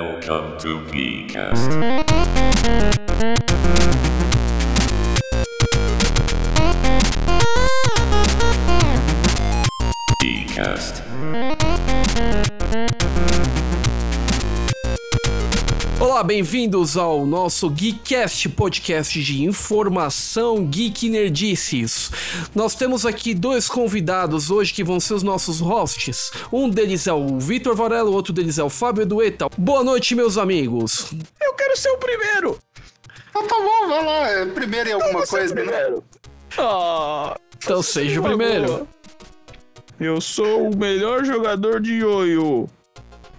Welcome to Geekcast. Bem-vindos ao nosso Geekcast, podcast de informação geek nerdices. Nós temos aqui dois convidados hoje que vão ser os nossos hosts. Um deles é o Vitor Varela, o outro deles é o Fábio Edueta. Boa noite, meus amigos. Eu quero ser o primeiro! Então tá bom, vai lá. é Primeiro em alguma Você é coisa, né? primeiro. Ah, Então seja o primeiro. eu sou o melhor jogador de ioiô.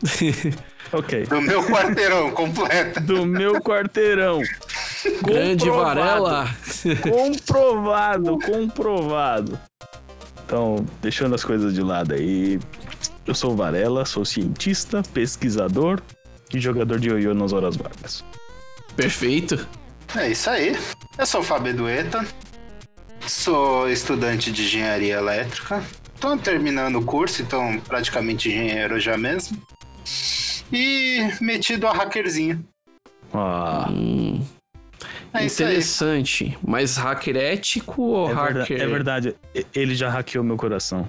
ok. Do meu quarteirão completo. Do meu quarteirão. Grande. Varela. Comprovado, comprovado. Então, deixando as coisas de lado aí, eu sou o Varela, sou cientista, pesquisador e jogador de ioiô nas horas vagas. Perfeito. É isso aí. Eu sou o Fábio Dueta. Sou estudante de engenharia elétrica. Tô terminando o curso, então praticamente engenheiro já mesmo. E metido a hackerzinho. Ah, Hum, É interessante. Mas hacker ético ou é, hacker? verdade, é verdade, ele já hackeou meu coração.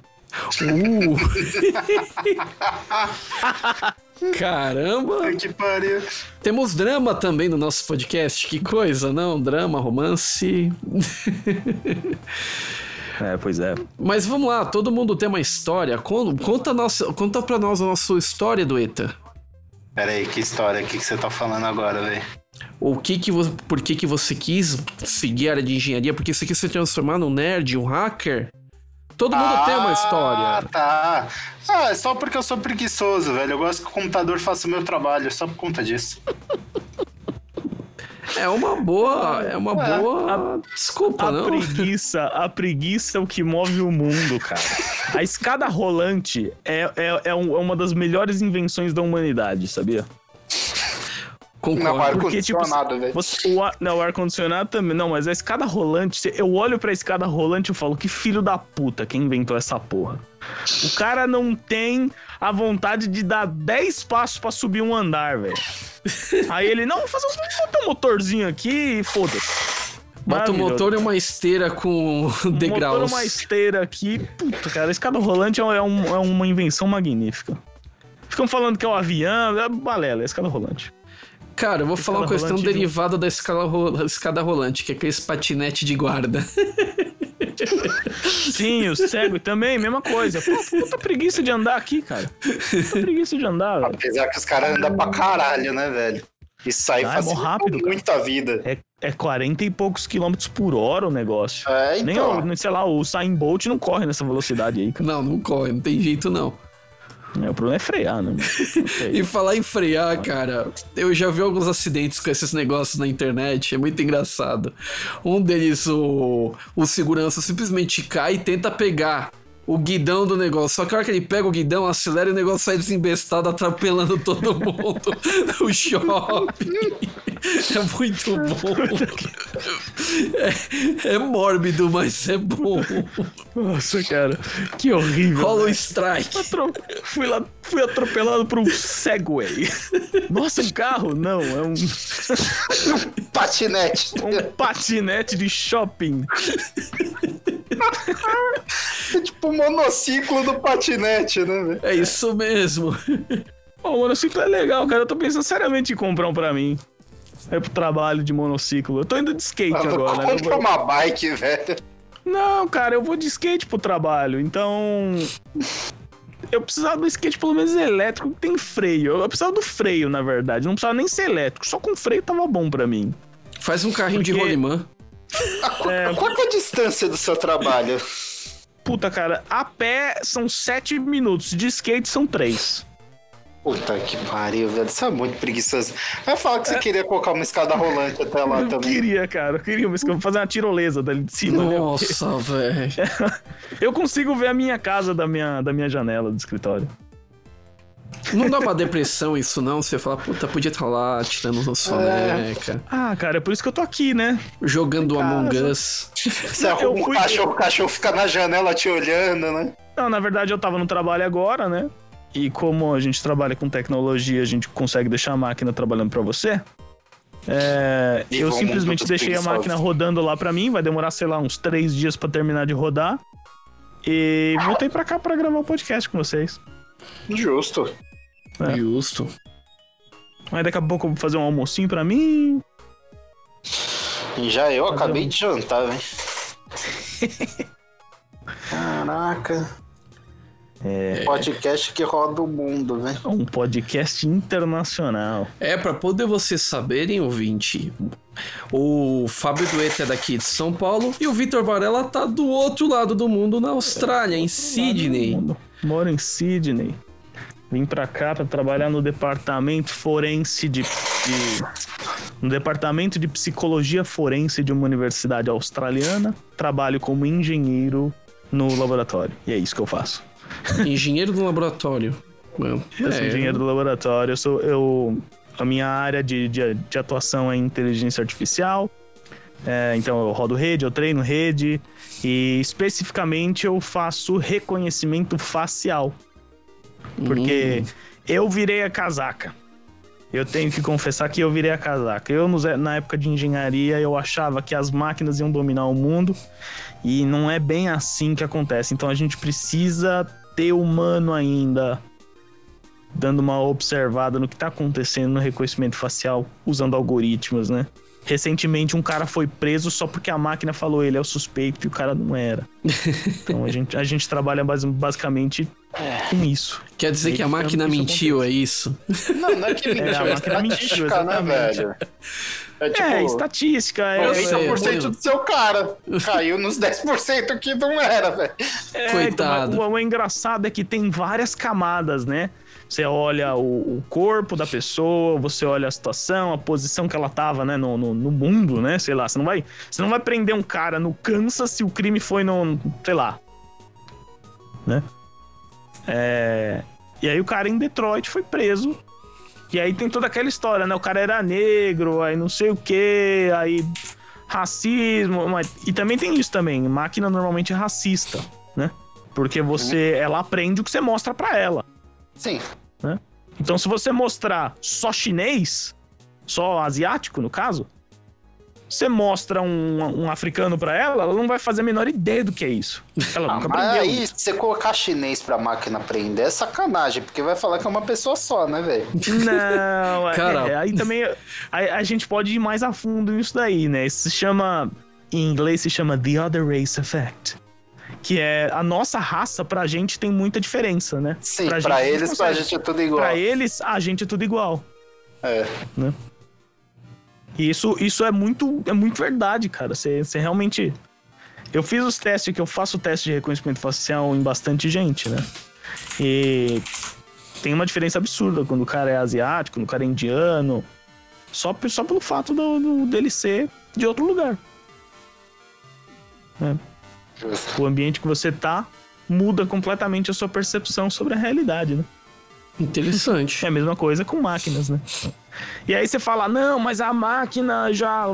Uh. Caramba! Ai, que pariu. Temos drama também no nosso podcast. Que coisa, não? Drama, romance. É, pois é. Mas vamos lá, todo mundo tem uma história. Con- Conta, nossa, conta pra nós a nossa história do ETA. Pera aí, que história aqui que você tá falando agora, velho? O que que você, por que que você quis seguir a área de engenharia? Porque você quis se transformar num nerd, um hacker? Todo mundo tem uma história. Ah, tá. Ah, é só porque eu sou preguiçoso, velho. Eu gosto que o computador faça o meu trabalho, só por conta disso. É uma boa, é uma É, boa desculpa, A não? preguiça, a preguiça é o que move o mundo, cara. A escada rolante é, é, é, um- é uma das melhores invenções da humanidade, sabia? Não, Concordo. Tipo, ar-condicionado, velho. Você, o, ar- não, o ar-condicionado também. Não, mas a escada rolante, eu olho pra escada rolante e falo, que filho da puta quem inventou essa porra. O cara não tem a vontade de dar 10 passos pra subir um andar, velho. Aí ele, não, vou fazer um, vou botar um motorzinho aqui e foda-se. Bota o motor e uma esteira com Um degraus. motor, uma esteira aqui. Puta, cara, a escada rolante é, um- é uma invenção magnífica. Ficam falando que é o avião, é balela, é a escada rolante. Cara, eu vou falar uma questão derivada da escala ro- escada rolante, que é aquele patinete de guarda. Sim, o cego também, mesma coisa. Pô, puta preguiça de andar aqui, cara. Puta preguiça de andar, velho. Apesar que os caras andam pra caralho, né, velho? Isso aí Ah, é faz mó rápido, cara. muita vida. É, é 40 e poucos quilômetros por hora o negócio. É, Nem, então. o, sei lá, o Usain Bolt não corre nessa velocidade aí, cara. Não, não corre, não tem jeito não. É, o problema é frear, né? E falar em frear, cara, eu já vi alguns acidentes com esses negócios na internet, é muito engraçado. Um deles, o, o segurança simplesmente cai e tenta pegar o guidão do negócio. Só que a hora que ele pega o guidão, acelera e o negócio sai desembestado, atropelando todo mundo no shopping. É muito bom. É, é mórbido, mas é bom. Nossa, cara, que horrível. O velho. strike. Atro- Fui, lá, fui atropelado por um Segway. Nossa, um carro? Não, é um, Patinete. um patinete de shopping. É tipo o monociclo do patinete, né, velho? É isso mesmo. Pô, o monociclo é legal, cara. Eu tô pensando seriamente em comprar um pra mim. É pro trabalho de monociclo. Eu tô indo de skate agora, né? Eu Compra vou- uma bike, velho. Não, cara, eu vou de skate pro trabalho, então. Eu precisava do skate pelo menos elétrico que tem freio. Eu precisava do freio, na verdade. Não precisava nem ser elétrico. Só com freio tava bom pra mim. Faz um carrinho de Porque- rolimã. É, Qual é a distância do seu trabalho? puta, cara, a pé são 7 minutos, de skate são 3. Puta que pariu, velho. Você é muito preguiçoso. Vai falar que você queria colocar uma escada rolante até lá Eu também. queria, cara, eu queria mas eu vou fazer uma tirolesa dali de cima. né? Nossa, velho. Eu consigo ver a minha casa da minha, da minha janela do escritório. Não dá uma depressão isso, não? Você fala, puta, podia estar lá tirando uma soneca, Ah, cara, é por isso que eu tô aqui, né? jogando Em casa. Among Us. Você arruma Eu um fui- cachorro, o cachorro fica na janela te olhando, né? Não, na verdade eu tava no trabalho agora, né? E como a gente trabalha com tecnologia, a gente consegue deixar a máquina trabalhando para você. É, eu simplesmente deixei a máquina rodando lá para mim, vai demorar, sei lá, uns três dias para terminar de rodar. E voltei para cá para gravar o podcast com vocês. Justo. É. Justo. Aí daqui a pouco eu vou fazer um almocinho para mim. E já eu Fazer acabei um- de jantar, velho. Caraca. É. Podcast que roda o mundo, velho. Um podcast internacional. É, pra poder vocês saberem, ouvinte, o Fábio Dueta é daqui de São Paulo e o Vitor Varela tá do outro lado do mundo, na Austrália, em Sydney. Moro em Sydney. Vim pra cá pra trabalhar no departamento forense de, de- no departamento de psicologia forense de uma universidade australiana. Trabalho como engenheiro no laboratório. E é isso que eu faço. Engenheiro do laboratório. Mano, Eu sou é, engenheiro do laboratório. Eu sou eu a minha área de, de, de atuação é inteligência artificial. É, então eu rodo rede, eu treino rede e especificamente eu faço reconhecimento facial. Porque eu virei a casaca. Eu tenho que confessar que eu virei a casaca. Eu, na época de engenharia, eu achava que as máquinas iam dominar o mundo e não é bem assim que acontece. Então a gente precisa ter humano ainda dando uma observada no que tá acontecendo no reconhecimento facial usando algoritmos, né? Recentemente um cara foi preso só porque a máquina falou ele é o suspeito e o cara não era. Então a gente, a gente trabalha basi- basicamente com isso. Quer dizer que a máquina mentiu, é isso? Não, não é que mentiu, É, a é, máquina mentiu, né, velho? É tipo, é, estatística, é, Eu sei, 90% do seu cara caiu nos 10% que não era, velho. É, Coitado. então, o, o engraçado é que tem várias camadas, né? Você olha o, o corpo da pessoa, você olha a situação, a posição que ela tava, né, no, no, no mundo, né? Sei lá, você não vai, você não vai prender um cara no Kansas se o crime foi no, sei lá, né? É, e aí o cara em Detroit foi preso. E aí tem toda aquela história, né? O cara era negro, aí não sei o que, aí racismo, mas, e também tem isso também, máquina normalmente é racista, né? Porque você, ela aprende o que você mostra pra ela. Sim. Então se você mostrar só chinês, só asiático no caso, você mostra um, um africano pra ela, ela não vai fazer a menor ideia do que é isso. Ela Ah, nunca mas aprendeu. aí, se você colocar chinês pra máquina aprender, é sacanagem, porque vai falar que é uma pessoa só, né, velho? Não, é- Cara. é, aí também a, a gente pode ir mais a fundo nisso daí, né? Isso se chama, em inglês se chama The Other Race Effect. Que é a nossa raça pra gente tem muita diferença, né? Sim, Pra pra, gente, a gente eles, pra gente é tudo igual. Pra eles, a gente é tudo igual. É. E isso, isso é muito é muito verdade, cara. Você você realmente. Eu fiz os testes, que eu faço teste de reconhecimento facial em bastante gente, né? E tem uma diferença absurda quando o cara é asiático, quando o cara é indiano. Só, só pelo fato do, do- dele ser de outro lugar. Justo. O ambiente que você tá muda completamente a sua percepção sobre a realidade, né? Interessante. É a mesma coisa com máquinas, né? E aí você fala, não, mas a máquina já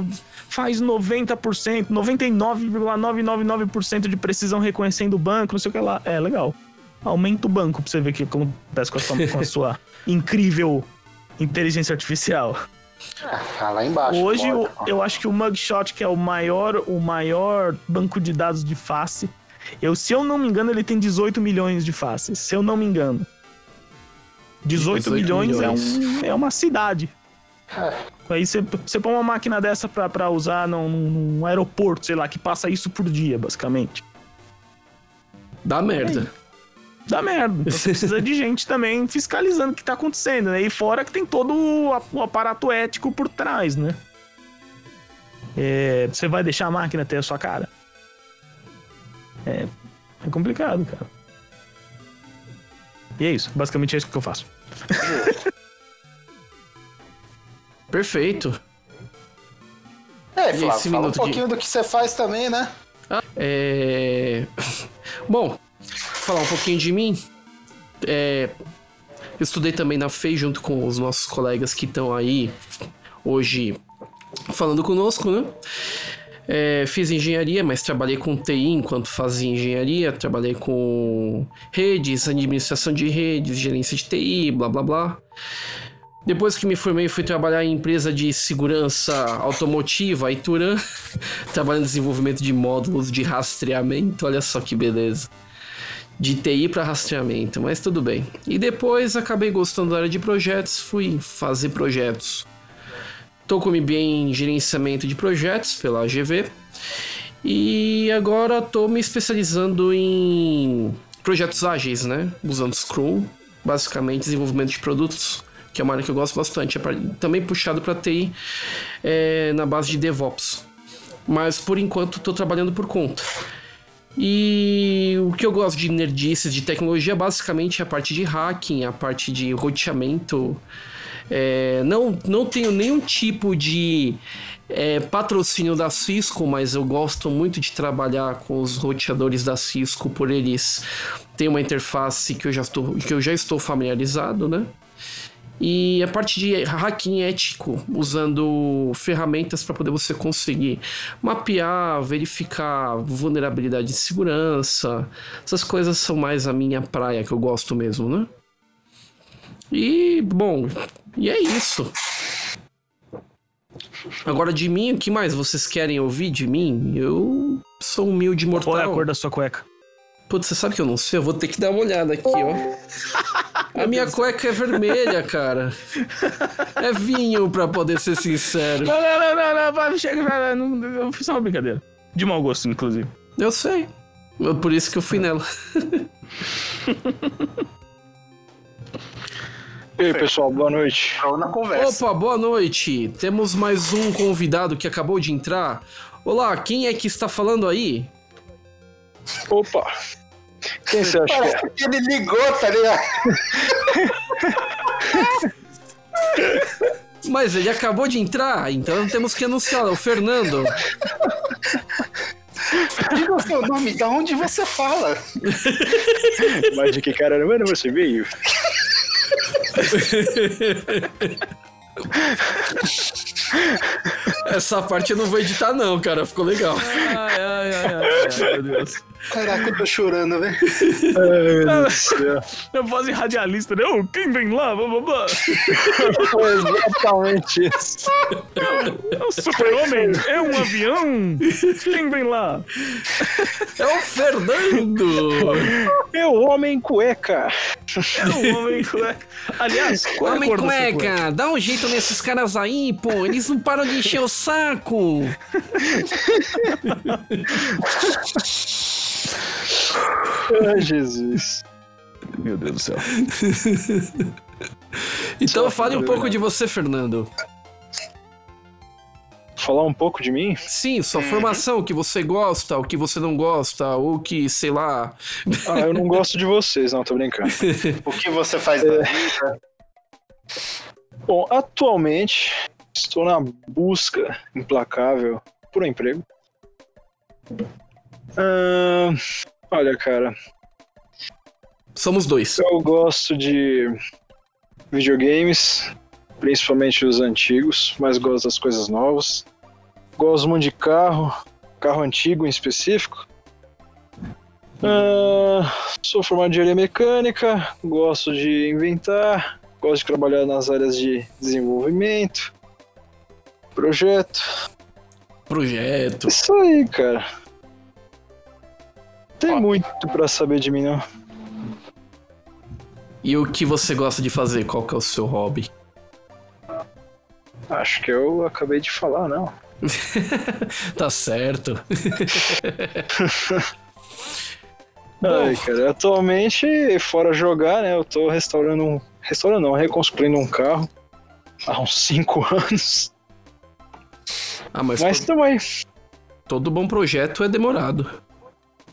faz 90%, 99,999% de precisão reconhecendo o banco, não sei o que lá. É, legal. Aumenta o banco pra você ver o que acontece com a sua, com a sua incrível inteligência artificial. Ah, lá embaixo. Hoje, lógico. eu acho que o Mugshot, que é o maior, o maior banco de dados de face, eu, se eu não me engano, ele tem 18 milhões de faces. Se eu não me engano. 18, 18 milhões, milhões. É, um- é uma cidade. É. Aí você, você põe uma máquina dessa pra, pra usar num, num- aeroporto, sei lá, que passa isso por dia, basicamente. Dá merda. Dá merda. Então você precisa de gente também fiscalizando o que tá acontecendo, né? E fora que tem todo o aparato ético por trás, né? É, você vai deixar a máquina ter a sua cara? É, é complicado, cara. E é isso. Basicamente é isso que eu faço. Perfeito. É, E Flávio, esse fala um minuto de- pouquinho do que você faz também, né? É... Bom, falar um pouquinho de mim. É... Eu estudei também na FEI junto com os nossos colegas que estão aí hoje falando conosco, né? É, fiz engenharia, mas trabalhei com TI enquanto fazia engenharia. Trabalhei com redes, administração de redes, gerência de TI, blá blá blá. Depois que me formei, fui trabalhar em empresa de segurança automotiva, Ituran, trabalhando em desenvolvimento de módulos de rastreamento. Olha só que beleza. De TI para rastreamento, mas tudo bem. E depois acabei gostando da área de projetos, fui fazer projetos. Tô com MBA em gerenciamento de projetos pela AGV. E agora tô me especializando em projetos ágeis, né? Usando Scrum, basicamente desenvolvimento de produtos, que é uma área que eu gosto bastante. É pra- também puxado para TI é, na base de DevOps. Mas por enquanto tô trabalhando por conta. E o que eu gosto de nerdices de tecnologia basicamente é a parte de hacking, a parte de roteamento. É, não, não tenho nenhum tipo de é, patrocínio da Cisco, mas eu gosto muito de trabalhar com os roteadores da Cisco por eles terem uma interface que eu já estou, que eu já estou familiarizado, né? E a parte de hacking ético, usando ferramentas para poder você conseguir mapear, verificar vulnerabilidade de segurança. Essas coisas são mais a minha praia que eu gosto mesmo, né? E, bom, e é isso. Agora de mim, o que mais vocês querem ouvir de mim? Eu sou um humilde mortal. Qual é a cor da sua cueca? Putz, você sabe que eu não sei? Eu vou ter que dar uma olhada aqui, ó. A minha cueca é vermelha, cara. É vinho, pra poder ser sincero. Não, não, não, não, não, chega, vai, não, eu fiz só uma brincadeira. De mau gosto, inclusive. Eu sei. É Por isso que eu fui nela. E aí, pessoal, boa noite. Na conversa. Opa, boa noite. Temos mais um convidado que acabou de entrar. Olá, quem é que está falando aí? Opa! Quem você acha que é? Parece que ele ligou, tá ligado? Mas ele acabou de entrar, então temos que anunciar. É o Fernando. Diga o seu nome, da onde você fala? Mas de que cara mano você veio? Essa parte eu não vou editar, não, cara. Ficou legal. Ai, ai, ai, ai, meu Deus. Caraca, eu tô chorando, velho. Eu voz de radialista, né? Ô, quem vem lá? Blá, blá, blá. Foi exatamente isso. É o super-homem? É um avião? Quem vem lá? É o Fernando! É o homem cueca. É um homem cueca. Aliás, qual é a Homem cor cueca? cueca, dá um jeito nesses caras aí, pô. Eles não param de encher o saco. Ai, Jesus. Meu Deus do céu. Então Só fale um pouco de você, Fernando. Falar um pouco de mim? Sim, sua formação, o que você gosta, o que você não gosta, ou que, sei lá. Ah, eu não gosto de vocês, não, tô brincando. O que você faz da vida? Bom, atualmente estou na busca implacável por um emprego. Olha, cara, Somos dois. eu gosto de videogames, principalmente os antigos, mas gosto das coisas novas. Gosto muito de carro, carro antigo em específico. Ah, sou formado em engenharia mecânica, gosto de inventar, gosto de trabalhar nas áreas de desenvolvimento, projeto. Projeto. Isso aí, cara. Tem muito pra saber de mim, não. E o que você gosta de fazer? Qual que é o seu hobby? Acho que eu acabei de falar, não. tá certo. Ai, cara, atualmente, fora jogar, né, eu tô restaurando um... Restaurando não, reconstruindo um carro há uns 5 anos. Ah, mas, Mas pro- também, todo bom projeto é demorado.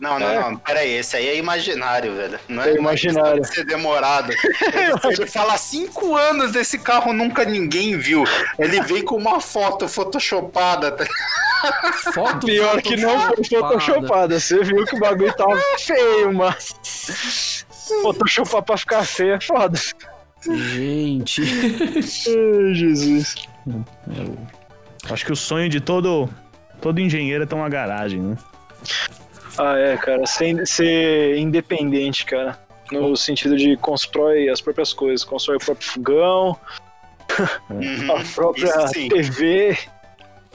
Não, não, não. Peraí, esse aí é imaginário, velho. Não é, É imaginário. é de ser demorado. Ele, fala cinco anos desse carro, nunca ninguém viu. Ele veio com uma foto photoshopada. tá? Foto pior que não foi photoshopada. Você viu que o bagulho tava feio, mano. Photoshopar pra ficar feio é foda. Gente. Ai, Jesus. Acho que o sonho de todo Todo engenheiro tem uma garagem, né? Ah, é, cara. Ser, ser independente, cara. No sentido de constrói as próprias coisas. Constrói o próprio fogão, Uhum, a própria. TV.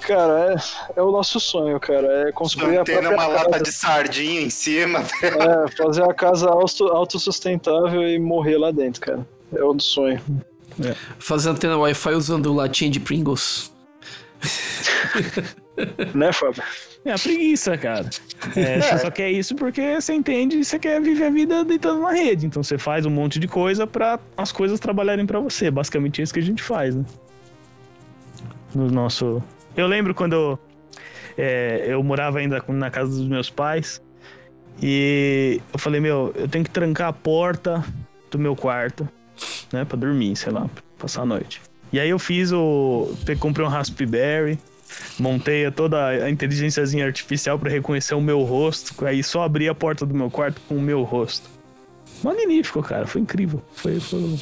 Cara, é, é o nosso sonho, cara. É construir a Mantendo própria uma lata casa. de sardinha em cima. É, fazer a casa auto- autossustentável e morrer lá dentro, cara. É o do sonho. Fazer antena Wi-Fi usando latinha de Pringles. Né, Fábio? É a preguiça, cara. É, Você só quer isso porque você entende e você quer viver a vida deitando na rede. Então você faz um monte de coisa pra as coisas trabalharem pra você. Basicamente é isso que a gente faz, né? No nosso. Eu lembro quando eu, é, eu morava ainda na casa dos meus pais. E eu falei, meu, eu tenho que trancar a porta do meu quarto, né? Pra dormir, sei lá, pra passar a noite. E aí eu fiz o. Comprei um Raspberry, montei toda a inteligênciazinha artificial pra reconhecer o meu rosto. Aí só abri a porta do meu quarto com o meu rosto. Magnífico, cara. Foi incrível. Foi, foi-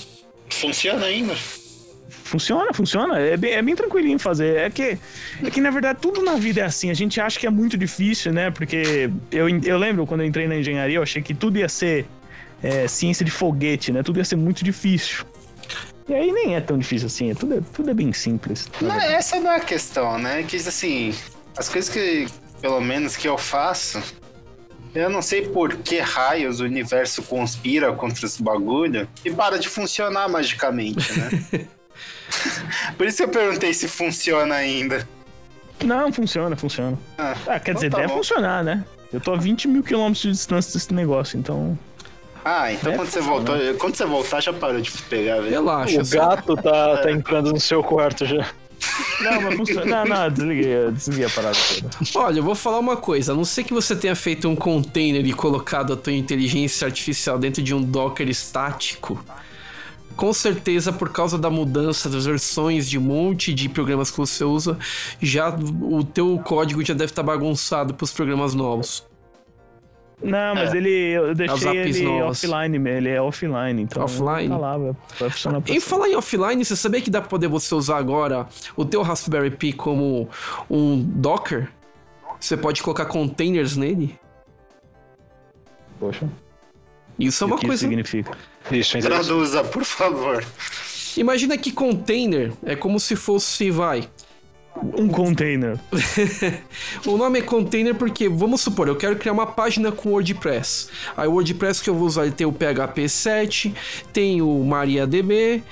Funciona ainda. Funciona, funciona. É bem, é bem tranquilinho fazer. É que, é que, na verdade, tudo na vida é assim. A gente acha que é muito difícil, né? Porque eu, eu lembro quando eu entrei na engenharia, eu achei que tudo ia ser é, ciência de foguete, né? Tudo ia ser muito difícil. E aí nem é tão difícil assim. é Tudo é, tudo é bem simples. Não, verdade. essa não é a questão, né? Que assim, as coisas que, pelo menos que eu faço, eu não sei por que raios o universo conspira contra esse bagulho e para de funcionar magicamente, né? por isso que eu perguntei se funciona ainda. Não, funciona, funciona. Ah, Ah, quer então dizer, tá deve bom. funcionar, né? Eu tô a 20 mil quilômetros de distância desse negócio, então. Ah, então Deve quando você voltou, quando você voltar já parou de pegar, velho. Relaxa. O gato tá, tá entrando no seu quarto já. Não, mas funciona. Não, não, desliguei, eu desliguei a parada toda. Olha, eu vou falar uma coisa. A não ser que você tenha feito um container e colocado a tua inteligência artificial dentro de um Docker estático, com certeza, por causa da mudança das versões de um monte de programas que você usa, já o teu código já deve estar bagunçado para os programas novos. Não, mas É. ele. Eu deixei ele novas. offline, ele é offline, então. Offline? Tá lá, vai, vai funcionar pra Em você. falar em offline, você sabia que dá para poder você usar agora o teu Raspberry Pi como um Docker? Você pode colocar containers nele? Poxa. Isso é o uma que coisa isso significa? Isso. Traduza, por favor. Imagina que container é como se fosse, vai. Um container. O nome é container porque, vamos supor, eu quero criar uma página com WordPress. Aí o WordPress que eu vou usar ele tem o PHP 7, tem o MariaDB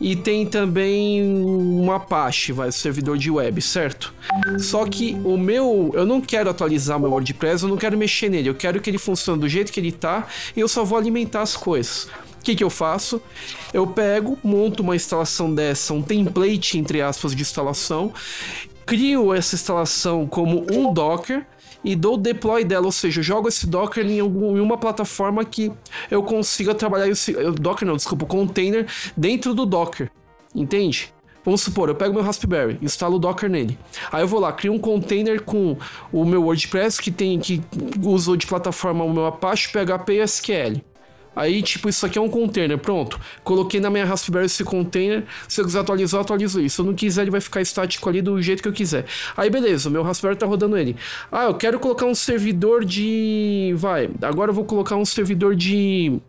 e tem também um Apache, vai, servidor de web, certo? Só que o meu, eu não quero atualizar meu WordPress, eu não quero mexer nele, eu quero que ele funcione do jeito que ele tá e eu só vou alimentar as coisas. O que, que eu faço? Eu pego, monto uma instalação dessa, um template, entre aspas, de instalação, crio essa instalação como um Docker e dou deploy dela, ou seja, jogo esse Docker em, algum, em uma plataforma que eu consiga trabalhar esse eu- Docker não, desculpa, o container dentro do Docker. Entende? Vamos supor, eu pego meu Raspberry, instalo o Docker nele. Aí eu vou lá, crio um container com o meu WordPress que tem que uso de plataforma o meu Apache, PHP e SQL. Aí, tipo, isso aqui é um container, pronto. Coloquei na minha Raspberry esse container. Se eu quiser atualizar, eu atualizo isso. Se eu não quiser, ele vai ficar estático ali do jeito que eu quiser. Aí, beleza, o meu Raspberry tá rodando ele. Ah, eu quero colocar um servidor de. Vai, agora eu vou colocar um servidor de.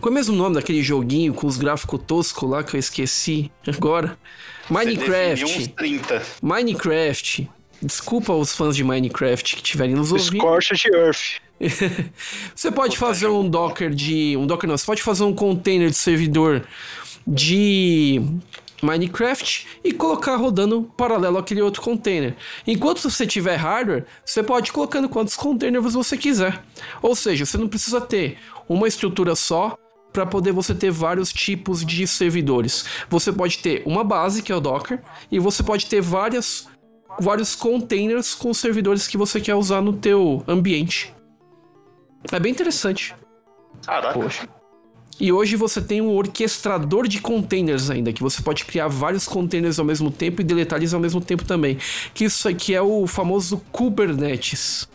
Qual é o mesmo nome daquele joguinho com os gráficos toscos lá que eu esqueci agora? Minecraft. uns 30. Minecraft. Desculpa os fãs de Minecraft que estiverem nos ouvindo. Scorched Earth. Você pode fazer um Docker de. Um Docker não, você pode fazer um container de servidor de Minecraft e colocar rodando paralelo àquele outro container. Enquanto você tiver hardware, você pode ir colocando quantos containers você quiser. Ou seja, você não precisa ter uma estrutura só para poder você ter vários tipos de servidores. Você pode ter uma base, que é o Docker, e você pode ter várias, vários containers com servidores que você quer usar no teu ambiente. É bem interessante. Caraca. Poxa. E hoje você tem um orquestrador de containers ainda, que você pode criar vários containers ao mesmo tempo e deletar eles ao mesmo tempo também. Que isso aqui é o famoso Kubernetes.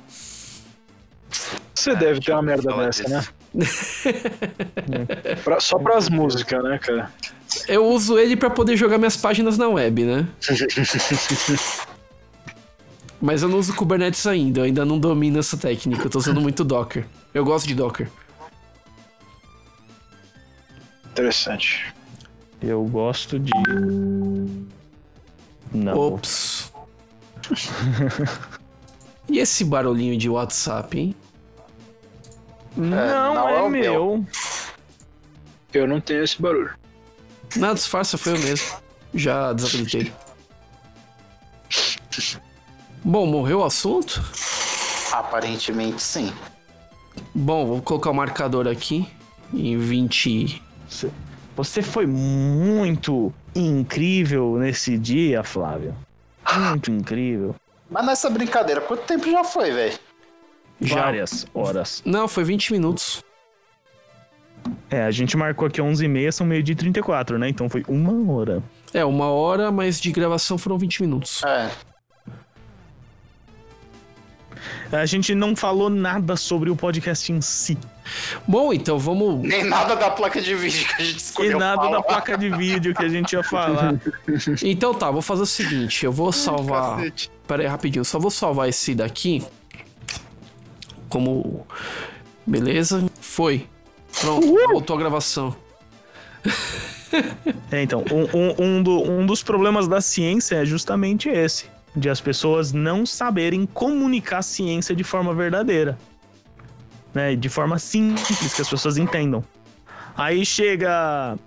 Você deve ter uma merda dessa, disso. né? Pra- só pras músicas, né, cara? Eu uso ele para poder jogar minhas páginas na web, né? Mas eu não uso Kubernetes ainda, eu ainda não domino essa técnica, eu tô usando muito Docker. Eu gosto de Docker. Interessante. Eu gosto de. Não. Ops. e esse barulhinho de WhatsApp, hein? Não, não é, é o meu. Eu não tenho esse barulho. Nada, disfarça, foi eu mesmo. Já desabilitei. Bom, morreu o assunto? Aparentemente sim. Bom, vou colocar o marcador aqui em 20. Você- foi muito incrível nesse dia, Flávio. Muito incrível. Mas nessa brincadeira, quanto tempo já foi, velho? Várias horas. Não, foi 20 minutos. É, a gente marcou aqui 11h30, são meio-dia e 34, né? Então foi uma hora. É, uma hora, mas de gravação foram 20 minutos. É. A gente não falou nada sobre o podcast em si. Bom, então vamos. Nem nada da placa de vídeo que a gente escolheu. nada falar. da placa de vídeo que a gente ia falar. Então tá, vou fazer o seguinte: eu vou salvar. Cacete. Pera aí, rapidinho, só vou salvar esse daqui. Como. Beleza? Foi. Pronto, voltou a gravação. É, então, um, um, um, do- um dos problemas da ciência é justamente esse: de as pessoas não saberem comunicar a ciência de forma verdadeira. Né? De forma simples, que as pessoas entendam. Aí chega.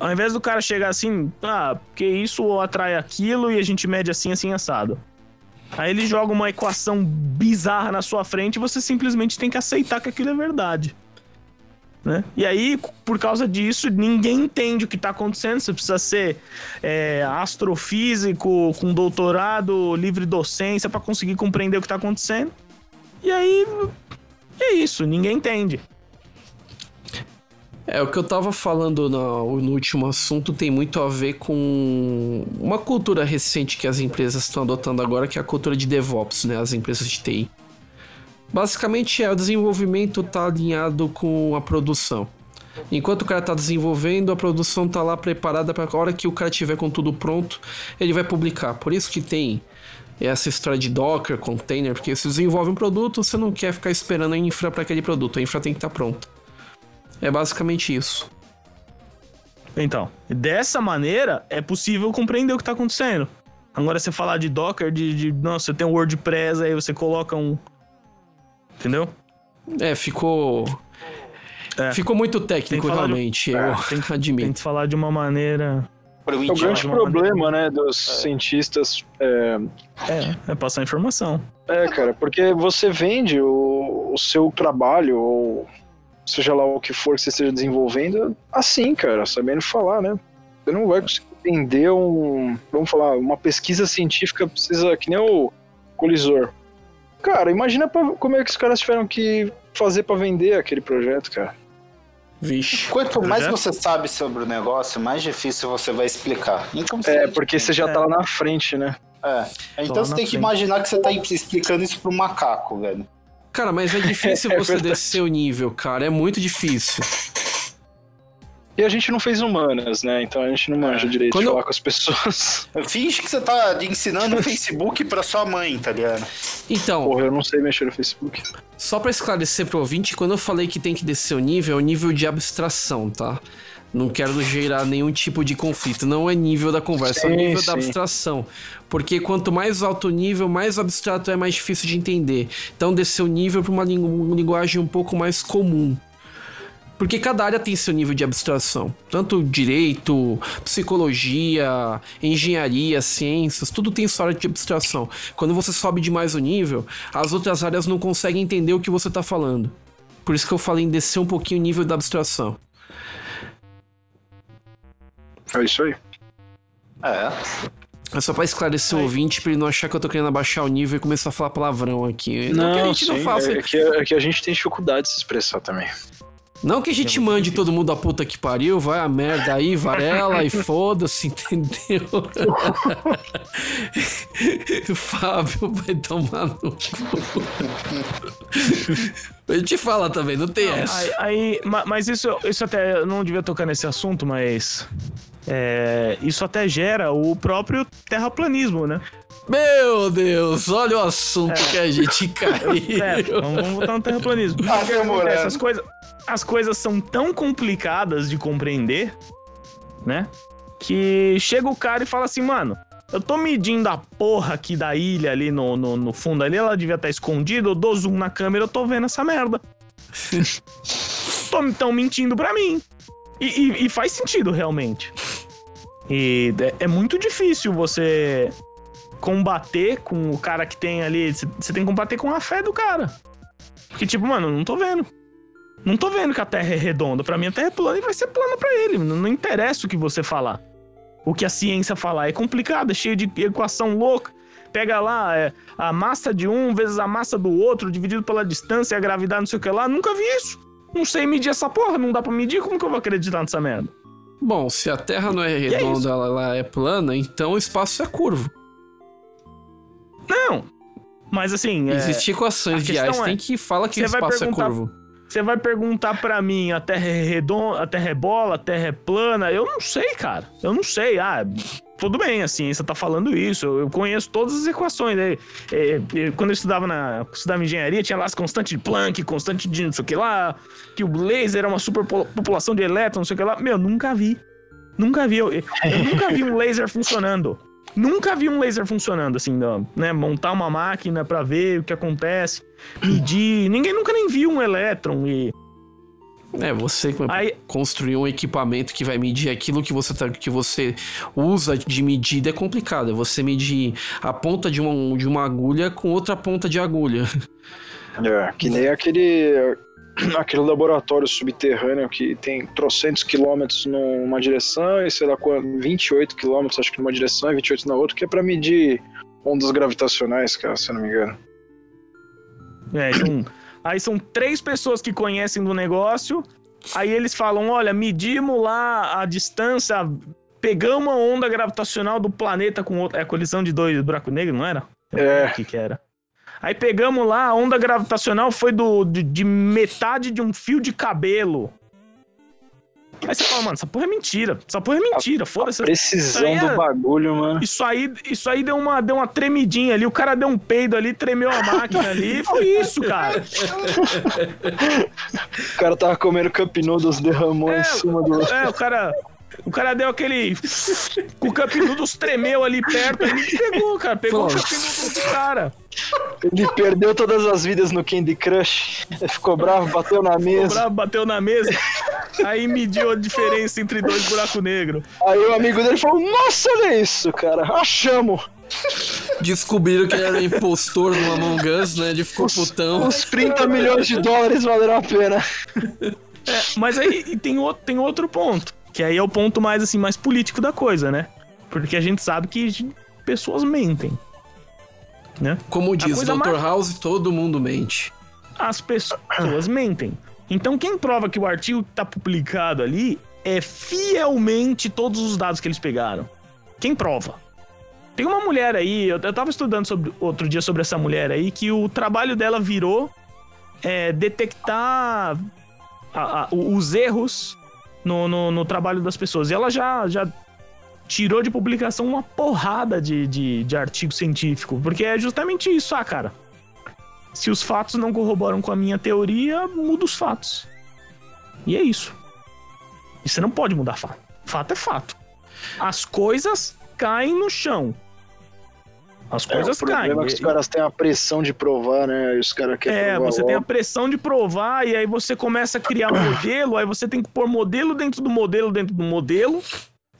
Ao invés do cara chegar assim, ah, porque isso atrai aquilo e a gente mede assim, assim, assado. Aí ele joga uma equação bizarra na sua frente e você simplesmente tem que aceitar que aquilo é verdade. Né? E aí, por causa disso, ninguém entende o que está acontecendo. Você precisa ser é, astrofísico, com doutorado, livre docência, para conseguir compreender o que está acontecendo. E aí, é isso, ninguém entende. É, o que eu tava falando no, no último assunto tem muito a ver com uma cultura recente que as empresas estão adotando agora, que é a cultura de DevOps, né? As empresas de TI. Basicamente é o desenvolvimento tá alinhado com a produção. Enquanto o cara tá desenvolvendo, a produção tá lá preparada para a hora que o cara tiver com tudo pronto, ele vai publicar. Por isso que tem essa história de Docker, container, porque se desenvolve um produto, você não quer ficar esperando a infra para aquele produto, a infra tem que estar pronta. É basicamente isso. Então, dessa maneira, é possível compreender o que está acontecendo. Agora, você falar de Docker, de, de nossa, você tem um WordPress, aí você coloca um. Entendeu? É, ficou. É. Ficou muito técnico, que falar de- realmente. É, eu tem, tem que falar de uma maneira. É o grande problema, né, dos cientistas. É, É, é passar informação. é, cara, porque você vende o, o seu trabalho, ou seja lá o que for que você esteja desenvolvendo, assim, cara, sabendo falar, né? Você não vai conseguir entender um. Vamos falar, uma pesquisa científica precisa. Que nem o colisor. Cara, imagina pra- como é que os caras tiveram que fazer pra vender aquele projeto, cara. Vixe. Quanto mais Projeto? você sabe sobre o negócio, mais difícil você vai explicar. Então, É, porque você já tá lá na frente, né? É. Então lá você tem que frente. imaginar que você tá explicando isso pro macaco, velho. Cara, mas é difícil É você verdade. descer o nível, cara. É muito difícil. E a gente não fez humanas, né? Então a gente não manja direito Quando de eu- falar com as pessoas. Finge que você tá ensinando o Facebook pra sua mãe, tá ligado? Então, Porra, eu não sei mexer no Facebook. só pra esclarecer pro ouvinte, quando eu falei que tem que descer o nível, é o nível de abstração, tá? Não quero gerar nenhum tipo de conflito. Não é nível da conversa, é o Sim, nível sim. da abstração. Porque quanto mais alto o nível, mais abstrato é mais difícil de entender. Então, descer o nível pra uma lingu- linguagem um pouco mais comum. Porque cada área tem seu nível de abstração. Tanto direito, psicologia, engenharia, ciências, tudo tem sua área de abstração. Quando você sobe demais o nível, as outras áreas não conseguem entender o que você tá falando. Por isso que eu falei em descer um pouquinho o nível da abstração. É isso aí. É. É só pra esclarecer o ouvinte, pra ele não achar que eu tô querendo abaixar o nível e começar a falar palavrão aqui. Não, que a gente não sim, faça. é, que, é que a gente tem dificuldade de se expressar também. Não que a gente mande todo mundo a puta que pariu, vai a merda aí, Varela, e foda-se, entendeu? o Fábio vai tomar no cu. A gente fala também, não tem essa. Aí, aí- ma- mas isso, isso até eu não devia tocar nesse assunto, mas é, isso até gera o próprio terraplanismo, né? Meu Deus, olha o assunto É. que a gente caiu. É, vamos, vamos voltar no terraplanismo. Ah, O que meu acontece? moleque. As coisas, as coisas são tão complicadas de compreender, né? Que chega o cara e fala assim, mano, eu tô medindo a porra aqui da ilha ali no, no, no fundo ali, ela devia estar escondida, eu dou zoom na câmera, eu tô vendo essa merda. Tô, tão mentindo pra mim. E, e- e faz sentido, realmente. E é, é muito difícil você combater com o cara que tem ali. Você você tem que combater com a fé do cara. Porque, tipo, mano, eu não tô vendo. Não tô vendo que a Terra é redonda. Pra mim, a Terra é plana e vai ser plana pra ele. Não, não interessa o que você falar. O que a ciência falar. É complicado, é cheio de equação louca. Pega lá é, a massa de um vezes a massa do outro, dividido pela distância e a gravidade, não sei o que lá. Nunca vi isso. Não sei medir essa porra, não dá pra medir. Como que eu vou acreditar nessa merda? Bom, se a Terra não é é redonda, isso. ela, ela é plana, então o espaço é curvo. Não. Mas assim. é, Existem equações a de Einstein é, que fala que o espaço é curvo. Você vai perguntar pra mim, a Terra é redonda, a Terra é bola, a Terra é plana? Eu não sei, cara. Eu não sei. Ah, tudo bem, a ciência tá falando isso. Eu conheço todas as equações. né? É, é, quando eu estudava na estudava engenharia, tinha lá as constantes de Planck, constante de não sei o que lá, que o laser era uma superpopulação de elétrons, não sei o que lá. Meu, nunca vi. Nunca vi. Eu, eu nunca vi um laser funcionando. Nunca vi um laser funcionando, assim, não, né? Montar uma máquina pra ver o que acontece, medir. Ninguém nunca nem viu um elétron e. É, você Aí- construir um equipamento que vai medir aquilo que você, tá, que você usa de medida é complicado. É você medir a ponta de uma, de uma agulha com outra ponta de agulha. É, que nem aquele, aquele laboratório subterrâneo que tem trocentos quilômetros numa direção e sei lá quanto, 28 quilômetros acho que numa direção e 28 na outra, que é pra medir ondas gravitacionais, cara, se eu não me engano. É, então, aí são três pessoas que conhecem do negócio. Aí eles falam: olha, medimos lá a distância, pegamos uma onda gravitacional do planeta com outra. É a colisão de dois buracos negros, não era? É. O que, que era? Aí pegamos lá, a onda gravitacional foi do, de, de metade de um fio de cabelo. Aí você fala, mano, essa porra é mentira. Essa porra é mentira, foda-se. Precisão é- do bagulho, mano. Isso aí, isso aí deu, uma, deu uma tremidinha ali. O cara deu um peido ali, tremeu a máquina ali. Foi isso, cara. O cara tava comendo cup noodles, derramou É, em cima do. É, o cara. O cara deu aquele. O Cup Noodles tremeu ali perto ali e pegou, cara. Pegou o Pô. Cup Noodles do cara. Ele perdeu todas as vidas no Candy Crush. Ficou bravo, bateu na O mesa. bravo bateu na mesa. Aí mediu a diferença entre dois buracos negros. Aí o amigo dele falou: Nossa, olha isso, cara. Achamos. Descobriram que ele era impostor no Among Us, né? Ele ficou putão. Os 30 milhões de dólares valeram a pena. Mas aí e tem outro, tem outro ponto. Que aí é o ponto mais assim, mais político da coisa, né? Porque a gente sabe que pessoas mentem. Né? Como diz Dr. House, todo mundo mente. as pessoas mentem. Então, quem prova que o artigo que tá publicado ali é fielmente todos os dados que eles pegaram? Quem prova? Tem uma mulher aí, eu, eu tava estudando sobre, outro dia sobre essa mulher aí, que o trabalho dela virou é, detectar a- a- os erros no, no, no trabalho das pessoas. E ela já, já tirou de publicação uma porrada de, de, de artigo científico, porque é justamente isso, ah, cara. Se os fatos não corroboram com a minha teoria, muda os fatos. E é isso. E você não pode mudar fato. Fato é fato. As coisas caem no chão. As É, o coisas caem. problema é que os caras têm a pressão de provar, né? Os caras querem É, provar você tem a logo. pressão de provar, e aí você começa a criar modelo, aí você tem que pôr modelo dentro do modelo dentro do modelo,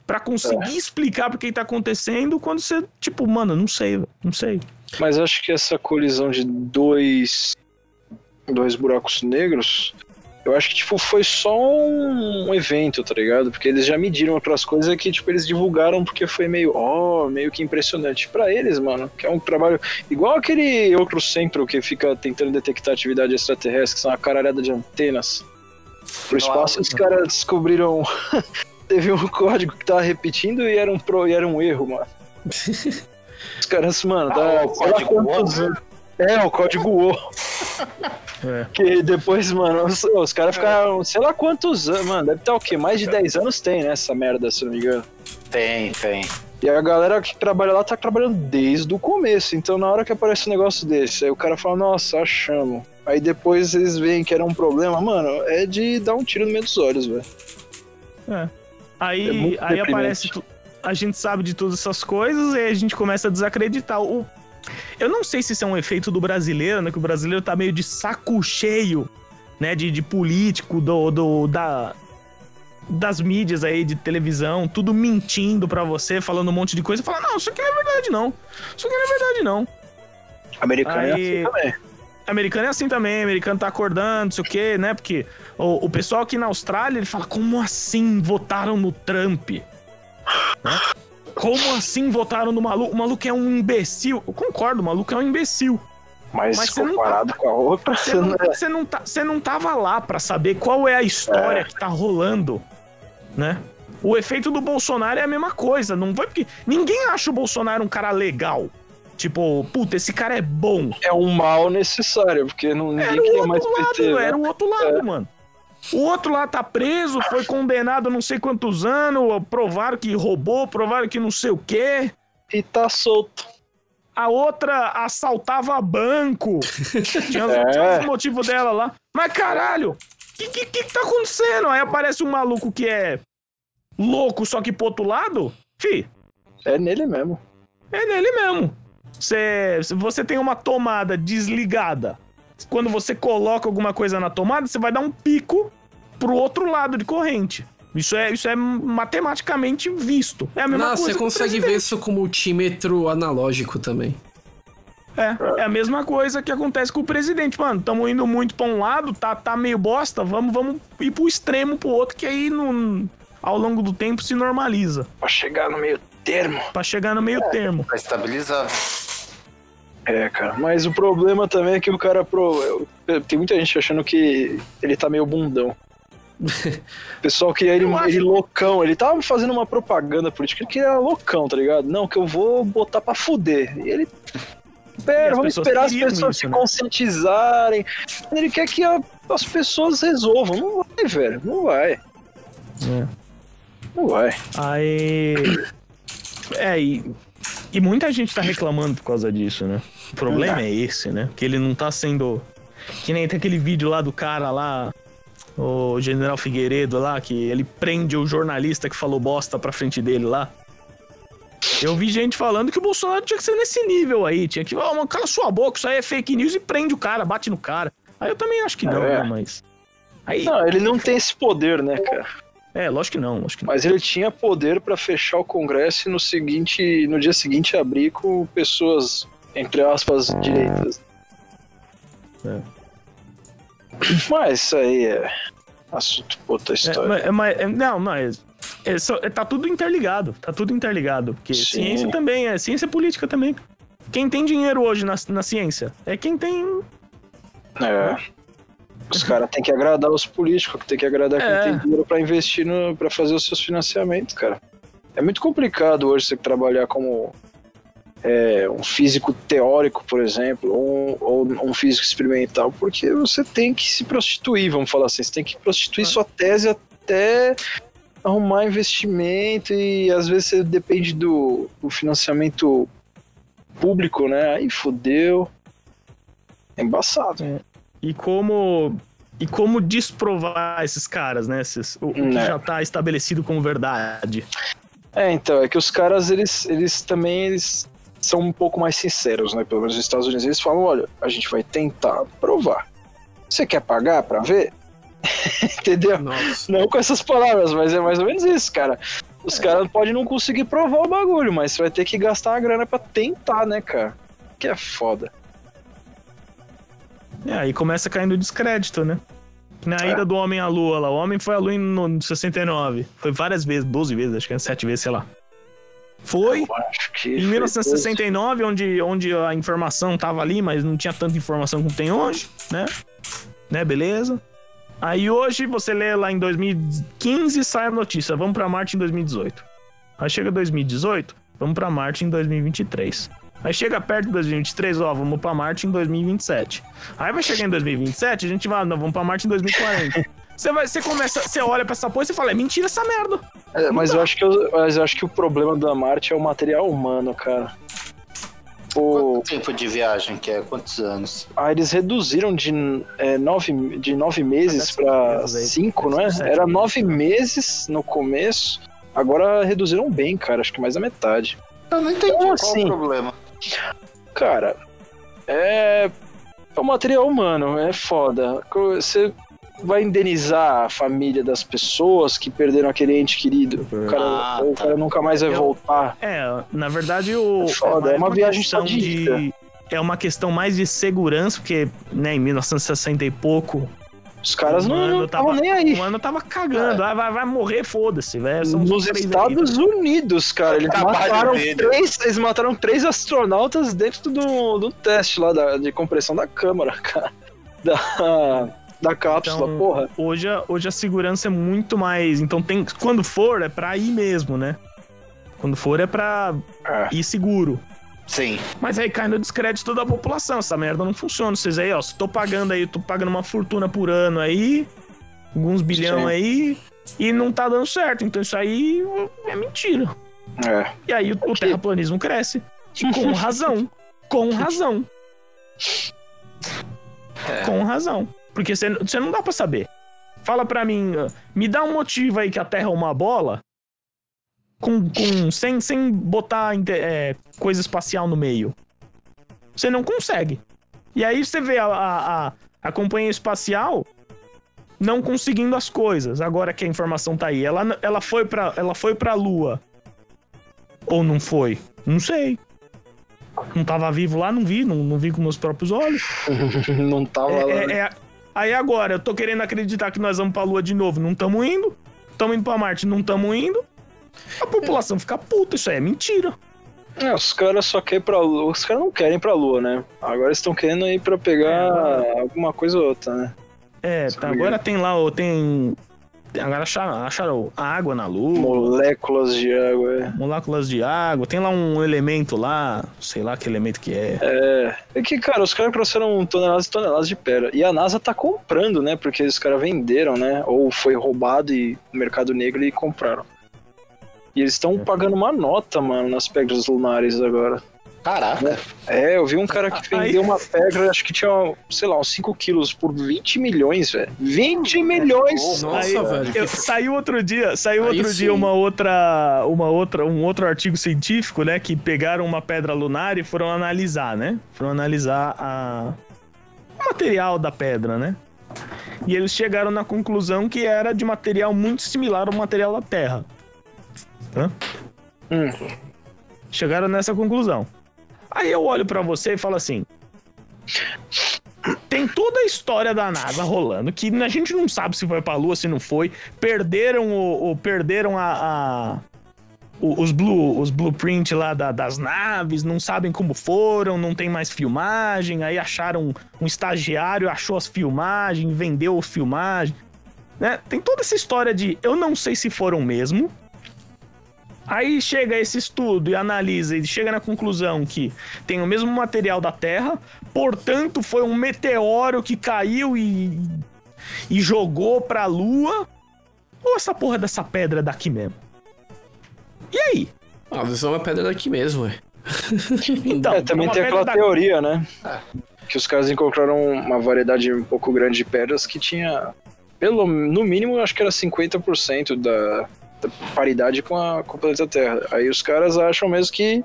pra conseguir É. explicar por que tá acontecendo, quando você, tipo, mano, não sei, não sei. Mas acho que essa colisão de dois dois buracos negros, eu acho que tipo foi só um evento, tá ligado? Porque eles já mediram outras coisas que tipo eles divulgaram porque foi meio, ó, meio que impressionante Pra eles, mano, que é um trabalho igual aquele outro centro que fica tentando detectar atividade extraterrestre, que são uma caralhada de antenas. Pro espaço, os caras descobriram teve um código que tava repetindo e era um pro, e era um erro, mano. Os caras, mano, Ah, dá o código quantos anos. É, o código O. É. Que depois, mano, os, os caras ficaram, sei lá quantos anos, mano, deve estar o quê? Mais de 10 anos tem, né, essa merda, se eu não me engano. Tem, tem. E a galera que trabalha lá tá trabalhando desde o começo. Então, na hora que aparece um negócio desse, aí o cara fala, nossa, achamos. Aí depois eles veem que era um problema, mano, é de dar um tiro no meio dos olhos, velho. É. Aí, É aí aparece. A gente sabe de todas essas coisas e aí a gente começa a desacreditar. O, eu não sei se isso é um efeito do brasileiro, né? Que o brasileiro tá meio de saco cheio, né? De, de político, do, do, da, das mídias aí, de televisão, tudo mentindo pra você, falando um monte de coisa. Fala, não, isso aqui não é verdade, não. Isso aqui não é verdade, não. Americano é Aí- assim também. Americano é assim também, americano tá acordando, não sei o quê, né? Porque o, o pessoal aqui na Austrália, ele fala, como assim votaram no Trump? Né? Como assim votaram no maluco? O maluco é um imbecil. Eu concordo, o maluco é um imbecil. Mas, Mas comparado com a outra, Você não, não é. você não, tá, você não tava lá pra saber qual é a história que tá rolando, né? O efeito do Bolsonaro é a mesma coisa, não foi porque ninguém acha o Bolsonaro um cara legal. Tipo, puta, esse cara é bom. É um mal necessário, porque não, ninguém Era o queria mais lado, PT. né? era o outro lado, mano. O outro lá tá preso, foi condenado não sei quantos anos, provaram que roubou, provaram que não sei o quê. E tá solto. A outra assaltava banco. Tinha, É. tinha os motivos dela lá. Mas caralho, o que, que, que tá acontecendo? Aí aparece um maluco que é louco, só que pro outro lado. Fi, É nele mesmo. é nele mesmo. Se você tem uma tomada desligada. Quando você coloca alguma coisa na tomada, você vai dar um pico pro outro lado de corrente. Isso é, isso é matematicamente visto. É a mesma Não, coisa. você consegue ver isso com multímetro analógico também. É, é a mesma coisa que acontece com o presidente. Mano, estamos indo muito pra um lado, tá, tá meio bosta, vamos, vamos ir pro extremo pro outro, que aí no, ao longo do tempo se normaliza. Pra chegar no meio termo. Pra chegar no meio termo. Pra estabilizar. É, cara. Mas o problema também é que o cara. Pro... Tem muita gente achando que ele tá meio bundão. Pessoal queria ele, acho- ele loucão. Ele tava fazendo uma propaganda política. Ele queria loucão, tá ligado? Não, que eu vou botar pra fuder. E ele. Pera, vamos esperar as pessoas isso, se né? conscientizarem. Ele quer que a- as pessoas resolvam. Não vai, velho. Não vai. É. Não vai. Aí. É, e, e muita gente tá reclamando por causa disso, né? O problema é esse, né? Que ele não tá sendo. Que nem tem aquele vídeo lá do cara lá, o General Figueiredo lá, que ele prende o jornalista que falou bosta pra frente dele lá. Eu vi gente falando que o Bolsonaro tinha que ser nesse nível aí, tinha que. Oh, cala sua boca, isso aí é fake news e prende o cara, bate no cara. Aí eu também acho que não, É. né? Mas. Aí, Não, ele não tem esse poder, né, cara? é, lógico que não, lógico que não. Mas ele tinha poder pra fechar o Congresso e no seguinte, no dia seguinte abrir com pessoas entre aspas direitas. É. Mas isso aí é assunto outra É, história. é, mas- é, não, mas é só- é, tá tudo interligado. Tá tudo interligado. Porque Sim. ciência também é ciência política também. Quem tem dinheiro hoje na, na ciência é quem tem. É. Os caras têm que agradar os políticos, tem que agradar É. quem tem dinheiro pra investir no, pra fazer os seus financiamentos, cara. É muito complicado hoje você trabalhar como é, um físico teórico, por exemplo, ou, ou um físico experimental, porque você tem que se prostituir, vamos falar assim. Você tem que prostituir É. sua tese até arrumar investimento e às vezes você depende do, do financiamento público, né? Aí fudeu. É embaçado. E como. E como desprovar esses caras, né? Esses, o, o que É. já tá estabelecido como verdade. É, então, é que os caras, eles, eles também eles são um pouco mais sinceros, né? Pelo menos nos Estados Unidos, eles falam, olha, a gente vai tentar provar. Você quer pagar pra ver? Entendeu? Nossa. Não com essas palavras, mas é mais ou menos isso, cara. Os caras podem não conseguir provar o bagulho, mas você vai ter que gastar uma grana pra tentar, né, cara? Que é foda. É, aí começa caindo o descrédito, né? Na É. ida do homem à lua lá. O homem foi à lua em no 69. Foi várias vezes, 12 vezes, acho que é 7 vezes, sei lá. Foi. Em foi 1969, onde, onde a informação tava ali, mas não tinha tanta informação como tem hoje, né? Né, beleza. Aí hoje você lê lá em 2015 sai a notícia, vamos pra Marte em 2018. Aí chega 2018, vamos pra Marte em 2023. Aí chega perto de 2023, ó, vamos pra Marte em 2027. Aí vai chegar em 2027, a gente vai, não, vamos pra Marte em 2040. Você vai, você começa, você olha pra essa porra e você fala, é mentira essa merda. É, mas, eu acho que eu, mas eu acho que o problema da Marte é o material humano, cara. O, Quanto tempo de viagem que é? Quantos anos? ah, eles reduziram de, é, nove, de nove meses aí. cinco, não é? Era nove meses no começo, agora reduziram bem, cara. Acho que mais da metade. Eu não entendi qual assim? o problema. Cara, é. É o material humano, é foda. Você vai indenizar a família das pessoas que perderam aquele ente querido. O cara, Ah, ou o tá. cara nunca mais vai Eu- voltar. É, na verdade, o. É foda, é mais uma viagem de. É uma questão mais de segurança, porque, né, em 1960 e pouco, Os caras o não estavam nem aí. O mano tava cagando. Ah, vai, vai morrer, foda-se, velho. Nos três Estados aí. Unidos, cara, eles mataram, dele. três, eles mataram três astronautas dentro do, do teste lá da, de compressão da câmara, cara. Da, da cápsula, Então, porra. Hoje, a- hoje a segurança é muito mais. Então tem. Quando for, é pra ir mesmo, né? Quando for, é pra É. ir seguro. Sim. Mas aí cai no descrédito da população. Essa merda não funciona. Vocês aí, ó, se tô pagando aí, tô pagando uma fortuna por ano aí, alguns bilhão Sim. aí, e não tá dando certo. Então isso aí é mentira. É. E aí o, o terraplanismo cresce. E com razão. Com razão. Com razão. Porque você não dá pra saber. Fala pra mim, ah, me dá um motivo aí que a Terra é uma bola, com, com, sem, sem botar é, coisa espacial no meio. Você não consegue. E aí você vê a, a, a, a companhia espacial não conseguindo as coisas. Agora que a informação tá aí. Ela, ela, foi, pra, ela foi pra Lua. Ou não foi? Não sei. Não tava vivo lá, não vi, não, não vi com meus próprios olhos. não tava É, lá. é- é- Aí agora, eu tô querendo acreditar que nós vamos pra Lua de novo, não tamo indo. Tamo indo pra Marte, não tamo indo. A população fica puta, isso aí é mentira. É, os caras só querem pra lua. Os caras não querem pra lua, né? Agora estão querendo ir pra pegar alguma coisa ou outra, né? É, tá, agora tem lá, tem. Agora acharam, acharam água na Lua, Moléculas de água, é. moléculas de água, tem lá um elemento lá, sei lá que elemento que é. É, é que, cara, os caras trouxeram toneladas e toneladas de pedra. E a NASA tá comprando, né? Porque os caras venderam, né? Ou foi roubado e no mercado negro e compraram. E eles estão pagando uma nota, mano, nas pedras lunares agora. Caraca. É, eu vi um cara que vendeu uma pedra, acho que tinha, sei lá, uns 5 quilos por 20 milhões, velho. 20 milhões! Nossa, Aí, velho. eu- saiu outro dia, saiu Aí outro sim. dia uma outra, uma outra, um outro artigo científico, né, que pegaram uma pedra lunar e foram analisar, né? Foram analisar a o material da pedra, né? E eles chegaram na conclusão que era de material muito similar ao material da Terra. Hã? Hum. Chegaram nessa conclusão. Aí eu olho pra você e falo assim: tem toda a história da NASA rolando, que a gente não sabe se foi pra Lua, se não foi. Perderam o. o- perderam a. a- o- os, blue, os blueprint lá da- das naves, não sabem como foram, não tem mais filmagem. Aí acharam um estagiário, achou as filmagens, vendeu a filmagem. Né? Tem toda essa história de eu não sei se foram mesmo. Aí chega esse estudo e analisa e chega na conclusão que tem o mesmo material da Terra, portanto foi um meteoro que caiu e, e jogou pra Lua. Ou essa porra dessa pedra é daqui mesmo? E aí? Ah, mas é uma pedra daqui mesmo, ué. Então, É, também uma tem aquela da- teoria, né? É. Que os caras encontraram uma variedade um pouco grande de pedras que tinha, pelo no mínimo, acho que era 50% da, da paridade com, a, com o planeta Terra. Aí os caras acham mesmo que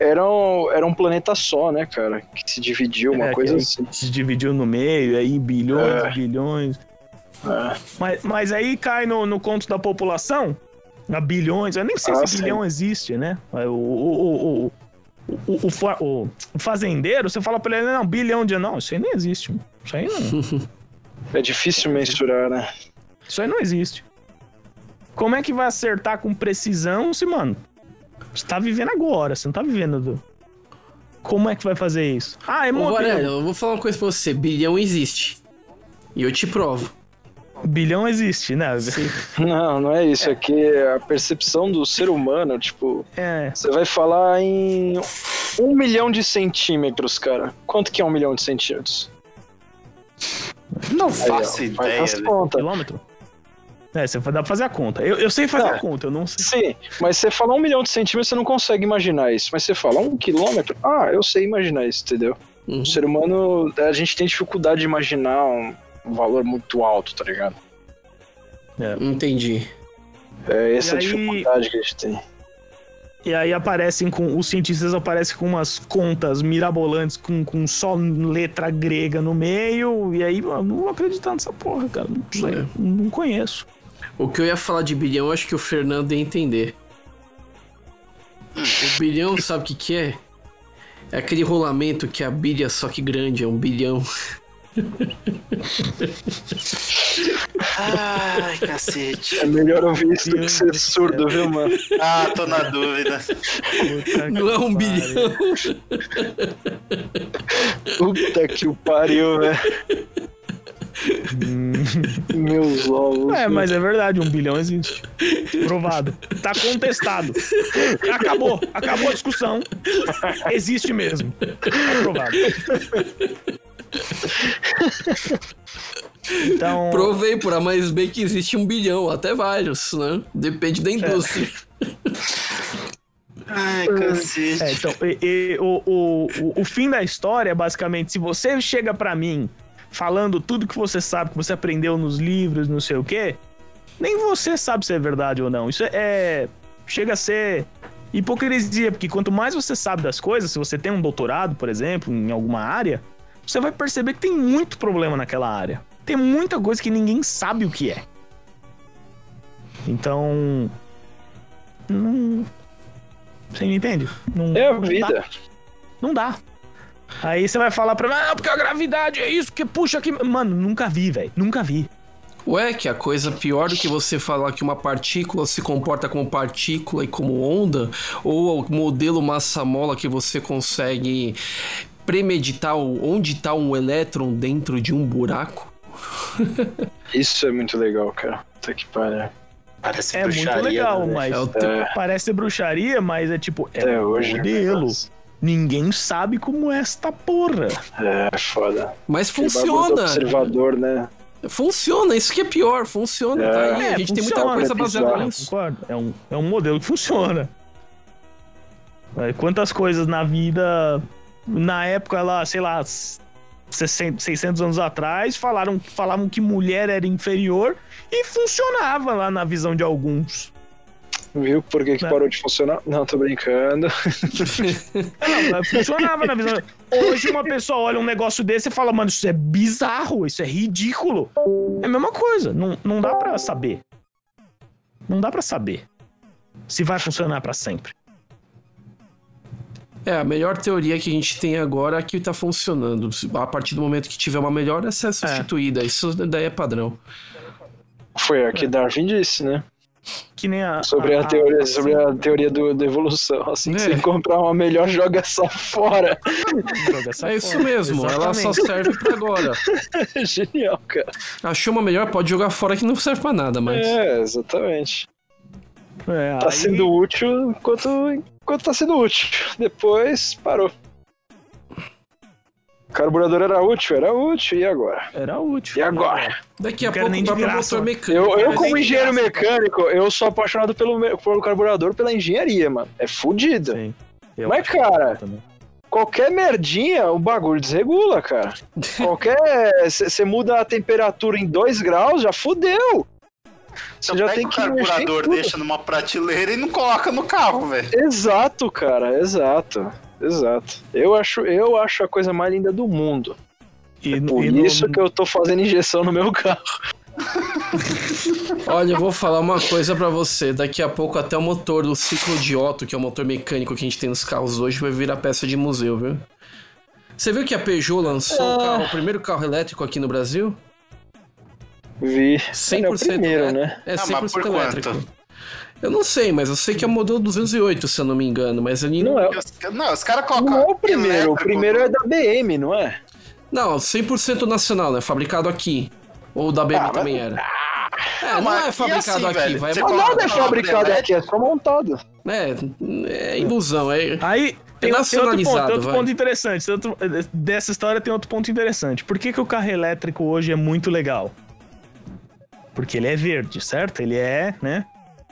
era um, era um planeta só, né, cara? Que se dividiu, uma É, coisa assim. Se dividiu no meio, aí bilhões É. e bilhões. É. Mas, mas aí cai no, no conto da população, a bilhões, eu nem sei Ah, se sim. bilhão existe, né? O, o, o, o, o, o fa- o- o fazendeiro, você fala pra ele, não, bilhão de... Não, isso aí nem existe. mano. Isso aí não, É difícil mensurar, né? isso aí não existe. Como é que vai acertar com precisão se, mano, você tá vivendo agora, você não tá vivendo... Do... Como é que vai fazer isso? Ah, é modelo. Varela, eu vou falar uma coisa pra você. Bilhão existe. E eu te provo. Bilhão existe, né? Não, não é isso. É que a percepção do ser humano, tipo, É, Você vai falar em um milhão de centímetros, cara. Quanto que é um milhão de centímetros? Não Aí, faço ó, ideia. faz as contas. Quilômetro? É, você dá pra fazer a conta. Eu, eu sei fazer a conta, eu não sei. Sim, mas você fala um milhão de centímetros, você não consegue imaginar isso. Mas você fala um quilômetro, ah, eu sei imaginar isso, entendeu? Uhum. O ser humano, a gente tem dificuldade de imaginar um, um valor muito alto, tá ligado? Entendi. É essa aí- dificuldade que a gente tem. E aí aparecem com. Os cientistas aparecem com umas contas mirabolantes com, com só letra grega no meio. E aí, eu não vou acreditar nessa porra, cara. Não sei. É. Não conheço. O que eu ia falar de bilhão, eu acho que o Fernando ia entender. O bilhão, sabe o que, que é? É aquele rolamento que a bilha só que grande, é um bilhão. Ai, cacete. É melhor ouvir isso do que ser surdo, viu, mano? Ah, tô na dúvida. Puta Não é um bilhão. Puta que o pariu, velho. Meus ovos. É, mas é verdade, um bilhão existe. Provado. Tá contestado. Acabou. Acabou a discussão. Existe mesmo. É provado. Então. Provei por A mais B que existe um bilhão, até vários, né? Depende da indústria. Ai, cacete. É, então, e- e o, o, o, o fim da história é basicamente: se você chega pra mim falando tudo que você sabe, que você aprendeu nos livros, não sei o quê, nem você sabe se é verdade ou não. Isso é. é- chega a ser hipocrisia, porque quanto mais você sabe das coisas, se você tem um doutorado, por exemplo, em alguma área, você vai perceber que tem muito problema naquela área. Tem muita coisa que ninguém sabe o que é. Então. Não. Você me entende? Não, É a não dá. vida. Não dá. Aí você vai falar pra mim, ah, porque a gravidade é isso que puxa aqui. Mano, nunca vi, velho. Nunca vi. Ué, que a coisa pior do que você falar que uma partícula se comporta como partícula e como onda, ou o modelo massa-mola que você consegue premeditar onde está um elétron dentro de um buraco. Isso é muito legal, cara. Puta que pariu. Parece É muito bruxaria, legal, né? mas É o É, parece bruxaria, mas é tipo, é até um hoje. modelo. mas- Ninguém sabe como é esta porra. É, foda. Mas funciona! observador, né? Funciona, isso que é pior, funciona, É. tá aí. É, a gente tem muita funciona, coisa é baseada nisso. Concordo. É um, é um modelo que funciona. É, Quantas coisas na vida, na época lá, sei lá, 60, 600 anos atrás, falaram, falavam que mulher era inferior e funcionava lá na visão de alguns. Viu por que, que Né? parou de funcionar? Não, tô brincando. Não, mas funcionava na visão. Hoje uma pessoa olha um negócio desse e fala, mano, isso é bizarro, isso é ridículo. É a mesma coisa, não, não dá pra saber. Não dá pra saber se vai funcionar pra sempre. É, a melhor teoria que a gente tem agora é que tá funcionando. A partir do momento que tiver uma melhor, essa é substituída. Isso daí é padrão. Foi a que Darwin disse, né? Que nem a. Sobre a, teoria, sobre a teoria do, da evolução. Assim que É. você encontrar uma melhor, joga só fora. Joga essa É isso fora. mesmo, ela só Exatamente. serve pra agora. Genial, cara. Achou uma melhor, pode jogar fora que não serve pra nada, mas. É, exatamente. É, Tá aí- sendo útil enquanto, enquanto tá sendo útil. Depois parou. O carburador era útil, era útil, e agora? Era útil. E agora? Daqui a pouco nem vai de pra motor mecânico. Eu, eu como engenheiro graça, mecânico, eu sou apaixonado pelo, pelo carburador, pela engenharia, mano. É fudido. Sim. Eu Mas, cara, qualquer merdinha, o bagulho desregula, cara. Qualquer. Você muda a temperatura em 2 graus, já fudeu. Você Então já tem o que em carburador, deixa numa prateleira e não coloca no carro, velho. Exato, cara, exato. Exato. Eu acho, eu acho a coisa mais linda do mundo. E, Por e no- isso que eu tô fazendo injeção no meu carro. Olha, eu vou falar uma coisa pra você. Daqui a pouco até o motor do ciclo de Otto, que é o motor mecânico que a gente tem nos carros hoje, vai virar peça de museu, viu? Você viu que a Peugeot lançou o, carro- o primeiro carro elétrico aqui no Brasil? Vi. 100% é o primeiro, elé- né? É Ah, 100% mas por elétrico. quanto? Eu não sei, mas eu sei que é o modelo 208, se eu não me engano, mas ele Não é, Os- Não, os caras colocam. não é o primeiro, o primeiro é da BM, não é? Não, 100% nacional, né? Fabricado aqui. Ou da BM Ah, mas- também era. É, Não, não mas é e fabricado assim, aqui, velho? vai Você Mas nada é fabricado aqui, é só montado. É, é ilusão. É, Aí tem, tem outro ponto, nacionalizado, tem outro ponto interessante. tem outro- dessa história tem outro ponto interessante. Por que, que o carro elétrico hoje é muito legal? Porque ele é verde, certo? Ele é, né?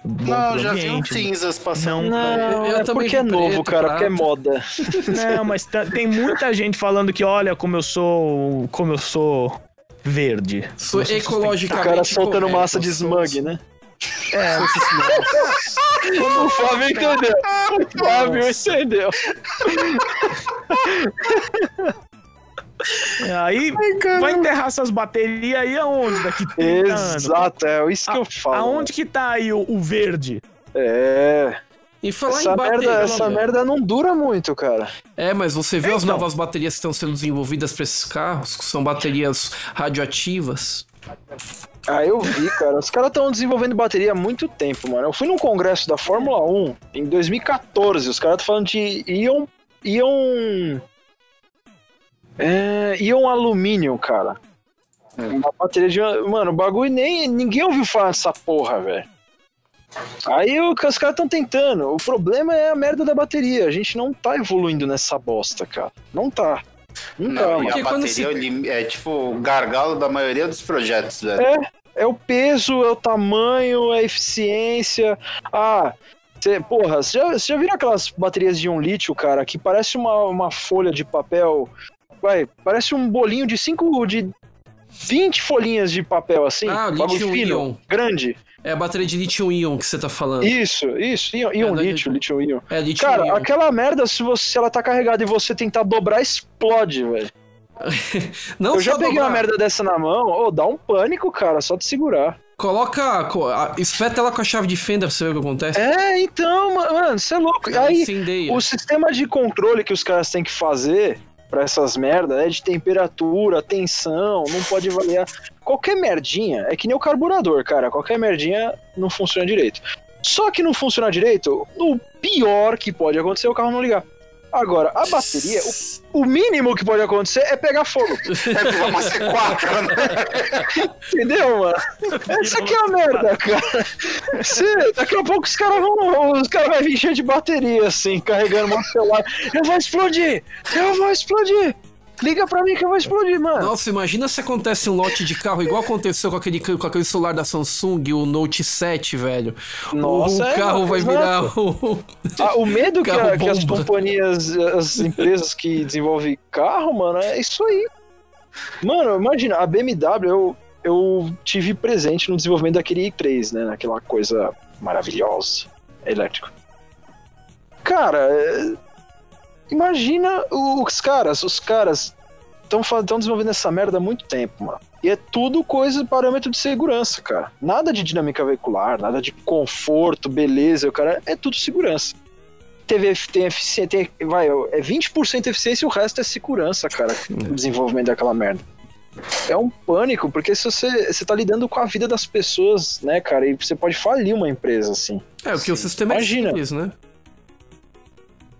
Não, já vi um cinzas passando. Não, Não, Eu é também porque é novo, preto, cara, porque é moda. Não, mas tá- tem muita gente falando que olha como eu sou, como eu sou verde. Sou Eu sou O ecologicamente. cara soltando correto, massa de smug, né? É, O Fábio entendeu. O Fábio entendeu. Aí vai enterrar essas baterias aí aonde daqui 30 anos? Exato, é isso que eu falo. Aonde que tá aí o, o verde? É. E falar Essa em bateria. merda, essa merda não dura muito, cara. É, mas você as Então. novas baterias que estão sendo desenvolvidas para esses carros, que são baterias radioativas. Ah, eu vi, cara. Os caras estão desenvolvendo bateria há muito tempo, mano. Eu fui num congresso da Fórmula 1 em 2014. Os caras estão falando de íon. íon. É, íon alumínio, cara. Uma bateria de. Mano, o bagulho nem. Ninguém ouviu falar dessa porra, velho. Aí o que os caras estão tentando. O problema é a merda da bateria. A gente não tá evoluindo nessa bosta, cara. Não tá. Não, tá, Não, mano. e a bateria se- é lim- é tipo o gargalo da maioria dos projetos, velho. É, é o peso, é o tamanho, é a eficiência. Ah, cê, porra, você já, já viram aquelas baterias de um lítio, cara, que parece uma, uma folha de papel. Vai, parece um bolinho de 5, de 20 folhinhas de papel, assim. Ah, bagulho lítio-íon. grande. É a bateria de lítio-íon que você tá falando. Isso, isso, íon, íon É, da- lítio, lítio íon. É lítio-íon. Cara, aquela merda, se, você, se ela tá carregada e você tentar dobrar, explode, velho. Não Eu já peguei dobrar. uma merda dessa na mão, ô, dá um pânico, cara, só de segurar. Coloca. Espeta ela com a chave de fenda pra você ver o que acontece. É, então, ma- mano, você é louco. Aí, incendeia. O sistema de controle que os caras têm que fazer pra essas merdas é de temperatura, tensão, não pode variar. Qualquer merdinha é que nem o carburador, cara. Qualquer merdinha não funciona direito. Só que não funciona direito, o pior que pode acontecer é o carro não ligar. Agora, a bateria, o, o mínimo que pode acontecer é pegar fogo. É pegar uma C4, né? Entendeu, mano? Essa aqui é a merda, cara. Você, daqui a pouco os caras vão. Os caras vão vir cheio de bateria, assim, carregando meu celular. Eu vou explodir! Eu vou explodir! Liga pra mim que eu vou explodir, mano. Nossa, imagina se acontece um lote de carro igual aconteceu com aquele, com aquele celular da Samsung, o Note 7, velho. Nossa, o é, carro vai exato. virar um... Ah, o medo que, a- que as companhias, as empresas que desenvolvem carro, mano, é isso aí. Mano, imagina, a BMW, eu, eu tive presente no desenvolvimento daquele i3, né? Naquela coisa maravilhosa, elétrico. Cara, é, imagina o- os caras, os caras estão desenvolvendo essa merda há muito tempo, mano. E é tudo coisa, parâmetro de segurança, cara. Nada de dinâmica veicular, nada de conforto, beleza, o cara é tudo segurança. Teve, tem eficiência, vai, é 20% eficiência e o resto é segurança, cara. O desenvolvimento daquela merda. É um pânico, porque se você, você tá lidando com a vida das pessoas, né, cara, e você pode falir uma empresa assim. É, porque o sistema Imagina. é simples, né?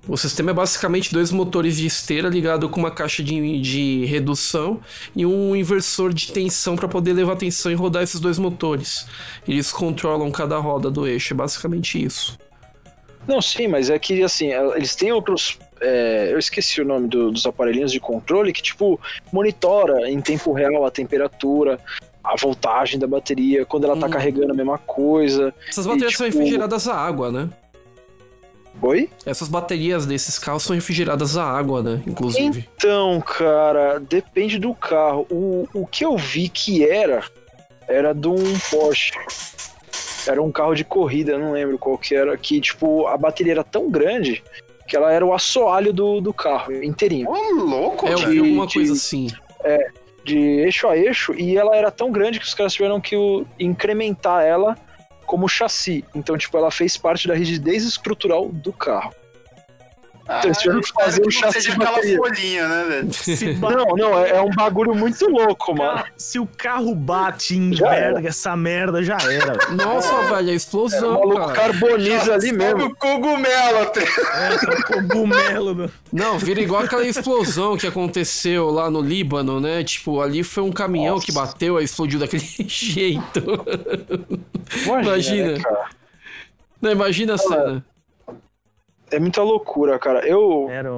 O sistema é basicamente dois motores de esteira ligado com uma caixa de, de redução e um inversor de tensão para poder levar tensão e rodar esses dois motores. Eles controlam cada roda do eixo, é basicamente isso. Não, sim, mas é que assim, eles têm outros. é, eu esqueci o nome do- dos aparelhinhos de controle que, tipo, monitora em tempo real a temperatura, a voltagem da bateria, quando ela tá Hum. carregando a mesma coisa. Essas baterias são tipo- refrigeradas a água, né? Oi? Essas baterias desses carros são refrigeradas a água, né? Inclusive. Então, cara, depende do carro. O, o que eu vi que era, era de um Porsche. Era um carro de corrida, não lembro qual que era, que, tipo, a bateria era tão grande que ela era o assoalho do, do carro, inteirinho. Ô, louco, É, eu vi alguma de- coisa assim. de eixo a eixo e ela era tão grande que os caras tiveram que o- incrementar ela como chassi. Então, tipo, ela fez parte da rigidez estrutural do carro. Ah, Eles tiveram que fazer um não chassi seja de aquela bateria. folhinha, né, velho? Se, ba- Não, não, é, é um bagulho muito louco, mano. Se o carro bate e Já era. enverga essa merda, já era. velho. Nossa, velho, a O explosão, maluco cara. carboniza ali mesmo. O cogumelo até. É, o cogumelo. Não, vira igual aquela explosão que aconteceu lá no Líbano, né? Tipo, ali foi um caminhão Nossa. que bateu e explodiu daquele jeito. Imagina. Imagina. né, cara? Não, imagina a cena. É muita loucura, cara. Eu. Era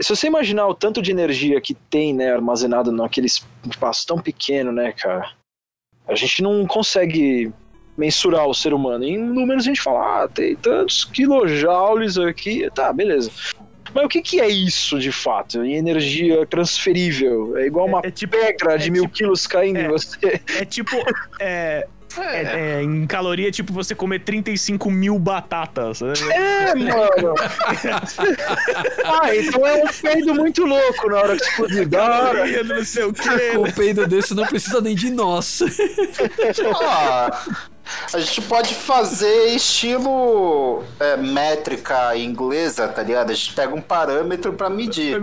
Se você imaginar o tanto de energia que tem, né, armazenado naquele espaço tão pequeno, né, cara? A gente não consegue mensurar o ser humano. Em números a gente fala, ah, tem tantos quilojoules aqui. Tá, beleza. Mas o que, que é isso de fato? Em energia transferível. É igual uma É tipo- pedra de é mil tipo- quilos caindo em é. você. É tipo. É, é- é, em caloria, tipo você comer 35 mil batatas. né? É, mano. ah, então é um peido muito louco na hora que explodir. Da hora. Não sei o Com quê. um peido desse não precisa nem de nós. Ah, a gente pode fazer estilo é, métrica inglesa, tá ligado? A gente pega um parâmetro pra medir.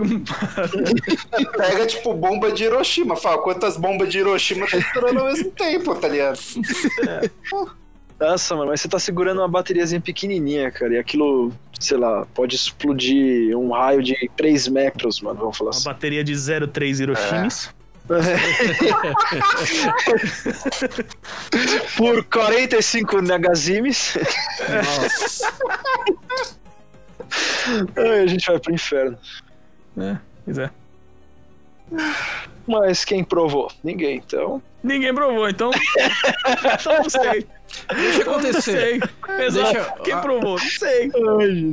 Pega, tipo, bomba de Hiroshima. Fala quantas bombas de Hiroshima tá estourando ao mesmo tempo, tá ligado? Nossa, mano, mas você tá segurando uma bateriazinha pequenininha, cara, e aquilo, sei lá, pode explodir um raio de 3 metros, mano, vamos falar Uma assim. bateria de 0,3 Hiroshimis. Por 45 Nagazimes, Nossa. aí a gente vai pro inferno. É, pois é. Mas quem provou? Ninguém, então. Ninguém provou, então. então não sei. Deixa Não acontecer. Deixa- Quem provou? Não sei.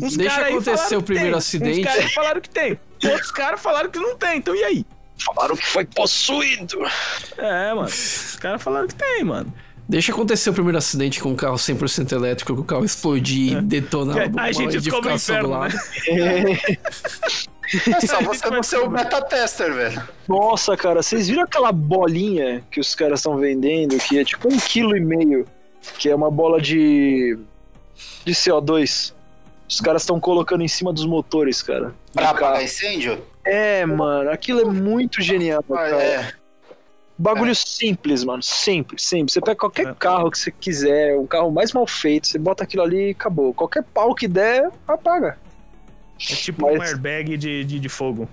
Uns Deixa acontecer o primeiro tem. acidente. Uns caras falaram que tem. Outros caras falaram que não tem. Então e aí? Falaram que foi possuído. É, mano. Os caras falaram que tem, mano. Deixa acontecer o primeiro acidente com um carro 100% elétrico, que o carro explodir e detonar uma a gente descobre o edificação do inferno, lado. né? É só você não ser o beta tester, velho. Nossa, cara, vocês viram aquela bolinha que os caras estão vendendo, que é tipo um quilo e meio, que é uma bola de, de CO2. Os caras estão colocando em cima dos motores, cara. Pra apagar incêndio? É, mano, aquilo é muito genial, Ah, cara. é. Bagulho simples, mano. Simples, simples. Você pega qualquer É. carro que você quiser, um carro mais mal feito, você bota aquilo ali e acabou. Qualquer pau que der, apaga. É tipo um Mas- airbag de, de, de fogo.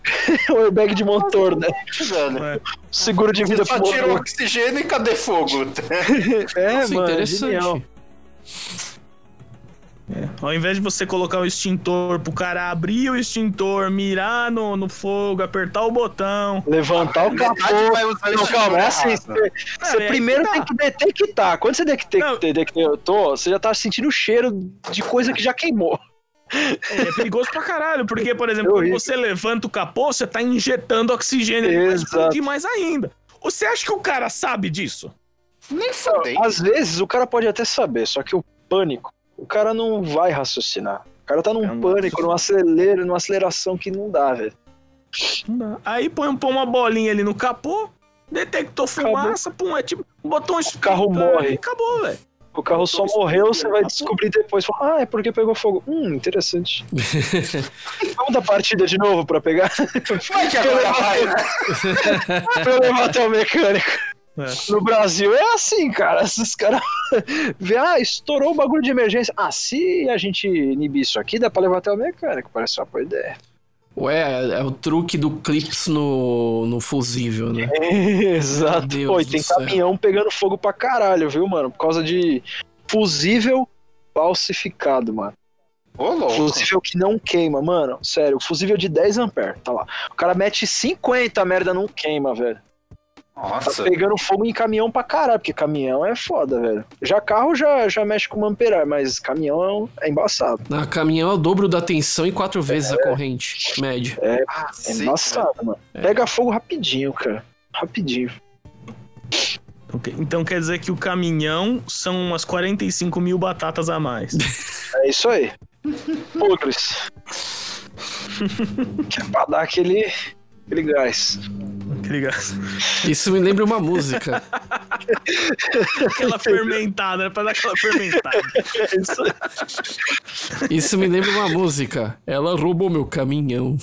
o airbag de motor, né? É. Seguro de vida Só tira o motor. oxigênio e cadê fogo? É, Nossa, mano, interessante. genial. Ao invés de você colocar o extintor pro cara abrir o extintor, mirar no, no fogo, apertar o botão. Levantar o capô. vai usar Não, calma, é assim. Você, você é primeiro que tá. tem que detectar. Quando você detecta- Não. detectou, você já tá sentindo o cheiro de coisa que já queimou. É, é perigoso pra caralho, porque, por exemplo, É quando você levanta o capô, você tá injetando oxigênio, explodir mais ainda. Você acha que o cara sabe disso? Nem fudei. Às vezes o cara pode até saber, só que o pânico, o cara não vai raciocinar. O cara tá num É pânico, num acelero, numa aceleração que não dá, velho. Não dá. Aí põe, põe uma bolinha ali no capô, detectou fumaça, pum, é tipo, botou um o carro morre. acabou, velho. O carro só morreu, você vai descobrir depois. Fala, Ah, é porque pegou fogo. Hum, interessante. Vamos dar partida de novo pra pegar? Vai que agora vai, pra eu levar até o mecânico. É. No Brasil é assim, cara. Esses caras ah, estourou o bagulho de emergência. Ah, se a gente inibir isso aqui, dá pra levar até o mecânico. Parece uma boa ideia. Ué, é o truque do clips no, no fusível, né? Exato. Deus Pô, e tem céu. caminhão pegando fogo pra caralho, viu, mano? Por causa de fusível falsificado, mano. Ô, louco. Fusível que não queima, mano. Sério, fusível de 10 amperes, tá lá. O cara mete 50, a merda não queima, velho. Tá Nossa. pegando fogo em caminhão pra caralho, porque caminhão é foda, velho. Já carro já, já mexe com uma amperagem, mas caminhão é embaçado. Na caminhão é o dobro da tensão e quatro vezes a corrente média. Ah, É sim, embaçado, mano. Pega fogo rapidinho, cara. Rapidinho. Ok, Então quer dizer que o caminhão são umas 45 mil batatas a mais. É isso aí. Podres. que é pra dar aquele, aquele gás. Aquele gás. Isso me lembra uma música. Aquela fermentada, né? Pra dar aquela fermentada. É isso. Isso me lembra uma música. Ela roubou meu caminhão.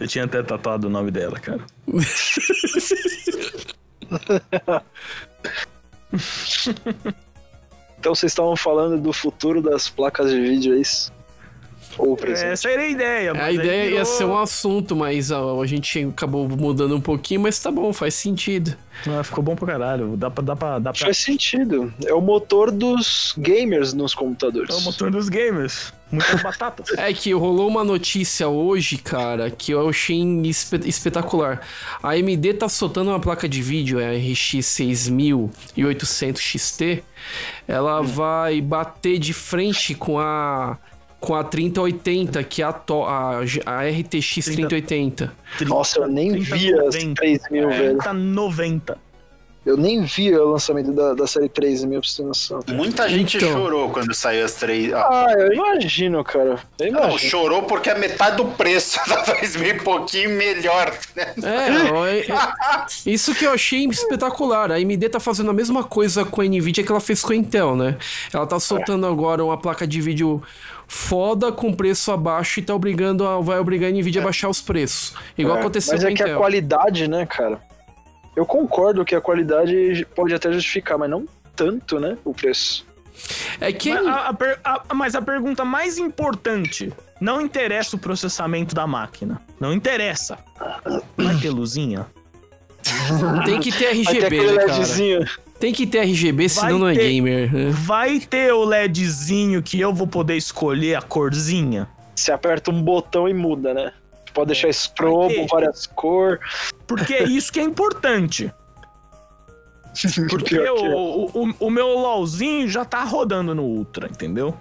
Eu tinha até tatuado o nome dela, cara. Então vocês estavam falando do futuro das placas de vídeo, é isso? Ou presente. Essa era a ideia. A mas aí ideia ia virou- ser um assunto, mas a, a gente acabou mudando um pouquinho, mas tá bom, faz sentido. Ah, ficou bom pra caralho. Dá pra. Dá pra, dá pra... Faz sentido. É o motor dos gamers nos computadores. É o motor dos gamers. Muitas batatas. É que rolou uma notícia hoje, cara, que eu achei espe- espetacular. A AMD tá soltando uma placa de vídeo, é a RX 6800 XT. Ela vai bater de frente com a com a 3080, que é a, to- a, a RTX 3080. Nossa, eu nem vi as 30, 3 mil, velho. 30, 90. Eu nem vi o lançamento da, da série 3 mil, pra você ter noção. Muita gente Então. chorou quando saiu as três. Ah, Ah, eu imagino, cara. Eu não, imagino. chorou porque é metade do preço da 3 mil e pouquinho melhor. Né? É, ó, é- é- isso que eu achei espetacular. A AMD tá fazendo a mesma coisa com a Nvidia que ela fez com a Intel, né? Ela tá soltando agora uma placa de vídeo foda com preço abaixo e tá obrigando a, vai obrigar a Nvidia a baixar os preços. Igual É, aconteceu Mas com a é que a Intel. qualidade, né, cara? Eu concordo que a qualidade pode até justificar, mas não tanto, né? O preço. É que Mas a, a a- mas a pergunta mais importante: não interessa o processamento da máquina. Não interessa. Vai ter luzinha? tem que ter Vai ter RGB, né, cara? Tem que ter RGB, senão Vai não é gamer. né? Vai ter o LEDzinho que eu vou poder escolher a corzinha? Você aperta um botão e muda, né? Pode deixar estrobo, várias cores. Porque é isso que é importante. Porque é. o, o, o meu LOLzinho já tá rodando no Ultra, entendeu?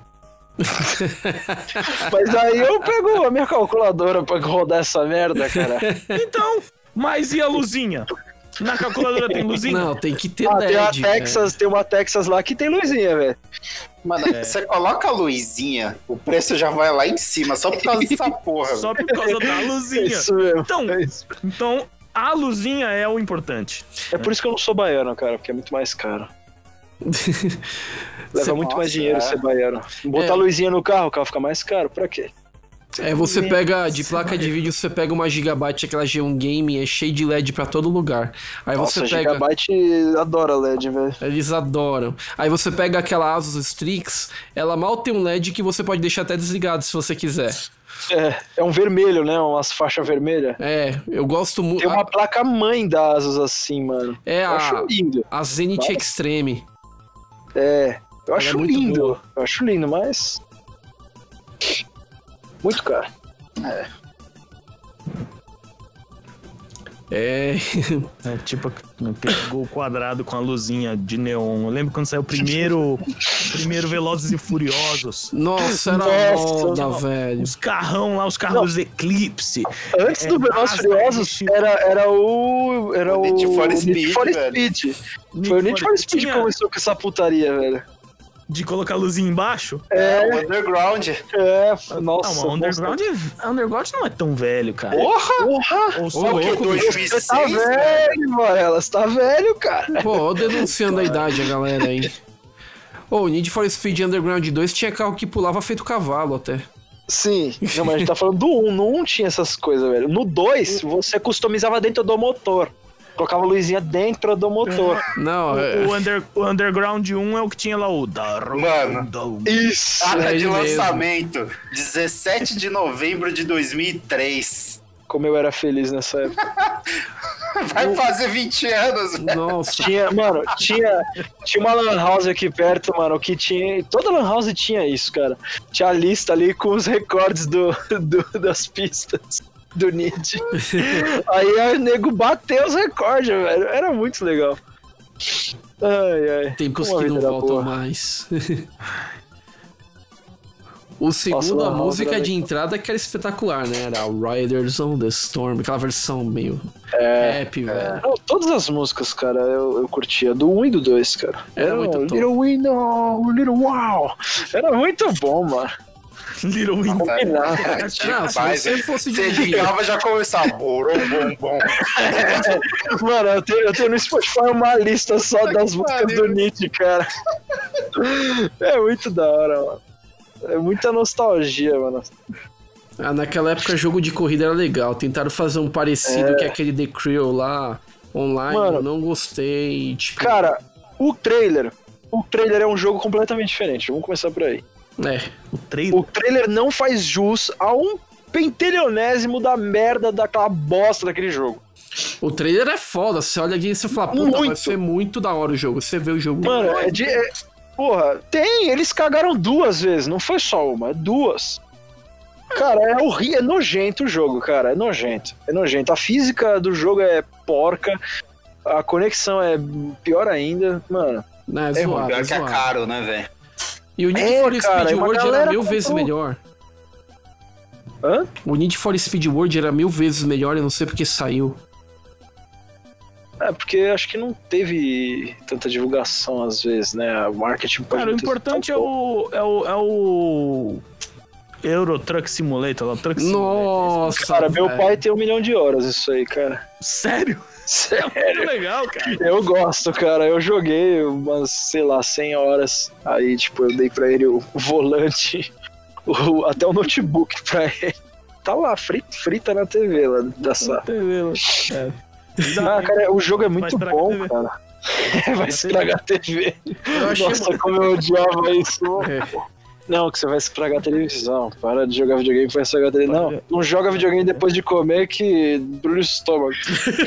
Mas aí eu pego a minha calculadora pra rodar essa merda, cara. Então, mas e a luzinha? Na calculadora tem luzinha? Não, tem que ter Ah, tem uma LED. Texas, tem uma Texas lá que tem luzinha, velho. Mano, você coloca a luzinha, o preço já vai lá em cima, só por causa dessa porra. Só por causa da É luzinha. isso mesmo. Então, É, isso. então, a luzinha é o importante. É por isso que eu não sou baiano, cara, porque é muito mais caro. Leva Você- muito mais dinheiro é. ser baiano. Botar É. a luzinha no carro, o carro fica mais caro. Pra quê? É, você pega de placa de vídeo, você pega uma Gigabyte, aquela G1 Game, é cheio de LED pra todo lugar. Aí Nossa, você pega. Gigabyte adora LED, velho. Eles adoram. Aí você pega aquela Asus Strix, ela mal tem um LED que você pode deixar até desligado se você quiser. É, é um vermelho, né? Umas faixas vermelhas. É, eu gosto muito. Tem uma placa mãe da Asus assim, mano. É Eu a, acho lindo. a Zenith Extreme. É, eu acho é muito lindo. boa. Eu acho lindo, mas. Muito caro. É. É tipo pegou o quadrado com a luzinha de neon. Eu lembro quando saiu o primeiro, primeiro Velozes e Furiosos. Nossa, era Nossa, moda, não. velho. Os carrão lá, os carros Eclipse. Antes É, do Velozes basta Furiosos, era, era o. Era O. Need for Need Speed, for velho. Speed. Foi o Need for Speed que Tinha começou com essa putaria, velho. De colocar a luzinha embaixo. É, O underground. é. Nossa. não, Underground, é- Underground não é tão velho, cara. Porra! Porra! Ou só O que? louco, bicho. 2006? Você tá velho? Você tá velho, cara. Pô, ó, denunciando a idade a galera aí. Ô, o Need for Speed Underground 2 tinha carro que pulava feito cavalo até. Sim. Não, mas a gente tá falando do 1. No 1 tinha essas coisas, velho. No 2, você customizava dentro do motor. Colocava a luzinha dentro do motor. Não, é. O, under, o Underground 1 é o que tinha lá o Mano. Isso. Data É de ele mesmo. lançamento: 17 de novembro de 2003. Como eu era feliz nessa época. Vai fazer 20 anos. Nossa. Tinha, mano, tinha, tinha uma lan house aqui perto, mano, que tinha. Toda lan house tinha isso, cara. Tinha a lista ali com os recordes do, do- das pistas do Nid. Aí o nego bateu os recordes, velho. Era muito legal. Ai, ai. Tempos que não era voltam boa. mais. O segundo, a música era de entrada que era espetacular, né? Era Riders on the Storm, aquela versão meio É, rap, velho. Não, todas as músicas, cara, eu, eu curtia. Do 1 e do 2, cara. Era muito top. Little Window, Little Wow. Era muito bom, mano. Little Wing. Não, se você fosse Você dirigir. ligava já começava. Bom, bom, bom. Mano, eu tenho, eu tenho no Spotify uma lista só das músicas do Nietzsche, cara. É muito da hora, mano. É muita nostalgia, mano. Ah, naquela época, jogo de corrida era legal. Tentaram fazer um parecido que aquele The Crew lá, online. Mano. eu não gostei. Tipo, Cara, o trailer. O trailer é um jogo completamente diferente. Vamos começar por aí. É. O trailer. O trailer não faz jus a um pentelionésimo da merda daquela bosta daquele jogo. O trailer é foda. Você olha aqui e você fala, puta, vai Muito. ser muito da hora o jogo. Você vê o jogo. Mano, é de. é- porra, tem, eles cagaram duas vezes, não foi só uma, é duas. Cara, é horrível, é nojento o jogo, cara, é nojento. É nojento. A física do jogo é porca, a conexão é pior ainda, mano. Né, É zoado, Pior que é caro, né, velho? E o Need É, for cara, Speed World era mil vezes melhor. Hã? O Need for Speed World era mil vezes melhor, eu não sei porque saiu. É, porque acho que não teve tanta divulgação às vezes, né? O marketing pode Cara, o importante é o, é o. É o. Euro Truck Simulator lá, Truck Simulator. Nossa, Cara, meu pai tem um milhão de horas isso aí, cara. Sério? Sério. Muito legal, cara. Eu gosto, cara. Eu joguei umas, sei lá, 100 horas. Aí, tipo, eu dei pra ele o volante, o- até o notebook pra ele. Tá lá, frita, frita na TV lá da sala. TV, É. Ah, cara, o jogo é muito bom, cara. Vai estragar a TV. Eu achei Nossa, como eu odiava isso. É. Não, que você vai estragar a televisão. Para de jogar videogame vai estragar a televisão. Não, não joga videogame depois de comer que brulha o estômago.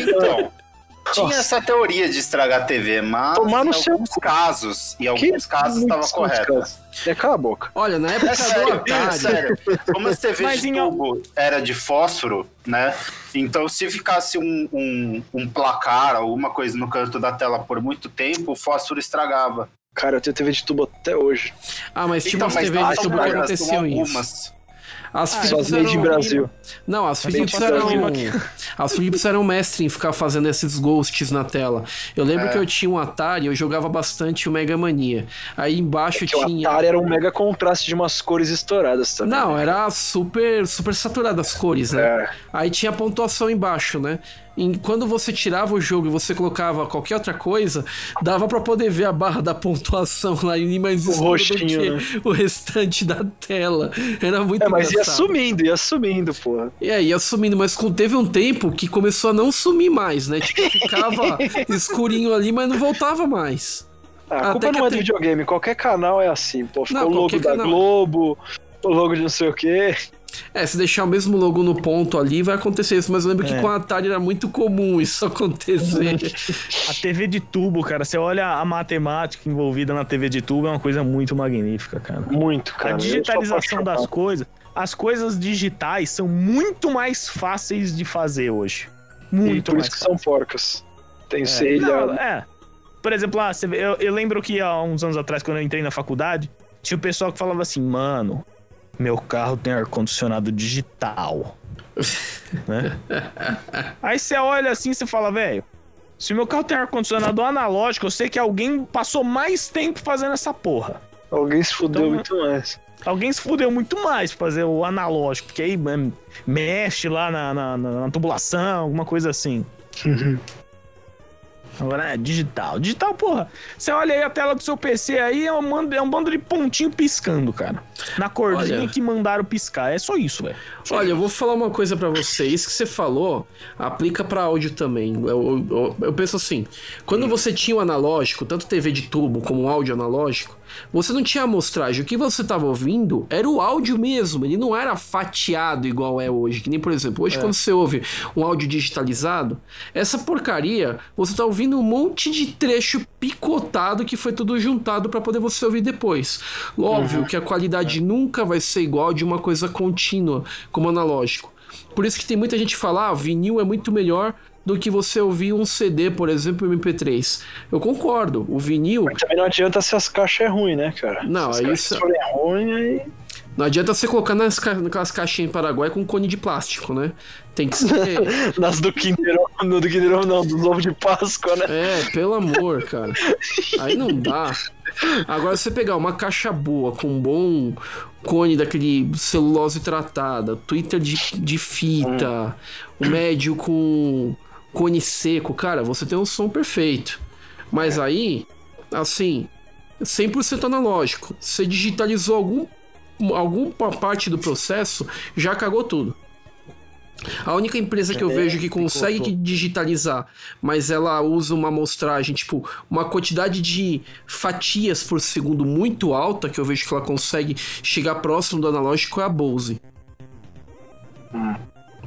Então, tinha Nossa. essa teoria de estragar a TV, mas Tomar no em seu alguns casos, em Que alguns casos estava correto. É, cala a boca. Olha, na época É sério, é Atari. sério. Como as TVs Mas de em tubo era de fósforo, né? Então, se ficasse um, um, um placar, alguma coisa no canto da tela por muito tempo, o fósforo estragava. Cara, eu tenho TV de tubo até hoje. Ah, mas tinha Então, umas mas TV lá de tubo que são isso. As Ah, Philips eram... Brasil. Não, as Philips eram... As Philips eram mestre em ficar fazendo esses ghosts na tela. Eu lembro É. que eu tinha um Atari, eu jogava bastante o Mega Mania. Aí embaixo Que o tinha... Atari era um mega contraste de umas cores estouradas também. Não, era super, super saturado as cores, né? É. Aí tinha a pontuação embaixo, né? E quando você tirava o jogo e você colocava qualquer outra coisa, dava pra poder ver a barra da pontuação lá em mais O roxinho, que o restante da tela. Era muito É, mas ia engraçado. sumindo, ia sumindo, porra. E aí, ia sumindo, mas teve um tempo que começou a não sumir mais, né? Tipo, ficava escurinho ali, mas não voltava mais. Ah, a culpa não é do videogame, qualquer canal é assim, pô. Ficou Não, o logo da canal. Globo, o logo de não sei o quê. É, se deixar o mesmo logo no ponto ali, vai acontecer isso. Mas eu lembro que É. com a Atari era muito comum isso acontecer. A TV de tubo, cara, você olha a matemática envolvida na TV de tubo, é uma coisa muito magnífica, cara. Muito, cara. a digitalização das coisas, as coisas digitais são muito mais fáceis de fazer hoje. E Muito por mais isso que são porcas. Tem É. selha. Não, é. Por exemplo, lá, vê- eu, eu lembro que há uns anos atrás, quando eu entrei na faculdade, tinha o pessoal que falava assim, mano, meu carro tem ar-condicionado digital. né? Aí você olha assim e você fala, velho, se meu carro tem ar-condicionado analógico, eu sei que alguém passou mais tempo fazendo essa porra. Alguém se fudeu Então, muito mais. Alguém se fudeu muito mais pra fazer o analógico, porque aí mexe lá na, na, na- na tubulação, alguma coisa assim. Agora é digital. Digital, porra. Você olha aí a tela do seu PC aí, é um, bando- é um bando de pontinho piscando, cara. Na corzinha Olha. que mandaram piscar. É só isso, velho. Olha, eu vou falar uma coisa pra você. Isso que você falou aplica pra áudio também. Eu, eu- eu- eu penso assim: quando você tinha o analógico, tanto TV de tubo como o áudio analógico, você não tinha amostragem. O que você tava ouvindo era o áudio mesmo. Ele não era fatiado igual é hoje. Que nem, por exemplo, hoje quando você ouve um áudio digitalizado, essa porcaria, você tá ouvindo um monte de trecho picotado que foi tudo juntado pra poder você ouvir depois. Óbvio que a qualidade nunca vai ser igual de uma coisa contínua como analógico. Por isso que tem muita gente que fala, ah, vinil é muito melhor do que você ouvir um CD, por exemplo, MP3. Eu concordo, o vinil Mas também não adianta se as caixas é ruim, né, cara? Não, se as isso- forem ruins, aí. não adianta você colocar nas, naquelas caixinhas em Paraguai com cone de plástico, né? Tem que ser. Nas do Kinder no do Kinder não, do ovo de Páscoa, né? É, pelo amor, cara. Aí não dá. Agora, você pegar uma caixa boa, com um bom cone daquele celulose tratada, Twitter de, de fita, o médio com cone seco, cara, você tem um som perfeito. Mas aí, assim, 100% analógico. Você digitalizou algum, alguma parte do processo, já cagou tudo. A única empresa que eu É, vejo que consegue digitalizar, mas ela usa uma amostragem, tipo, uma quantidade de fatias por segundo muito alta, que eu vejo que ela consegue chegar próximo do analógico, é a Bose.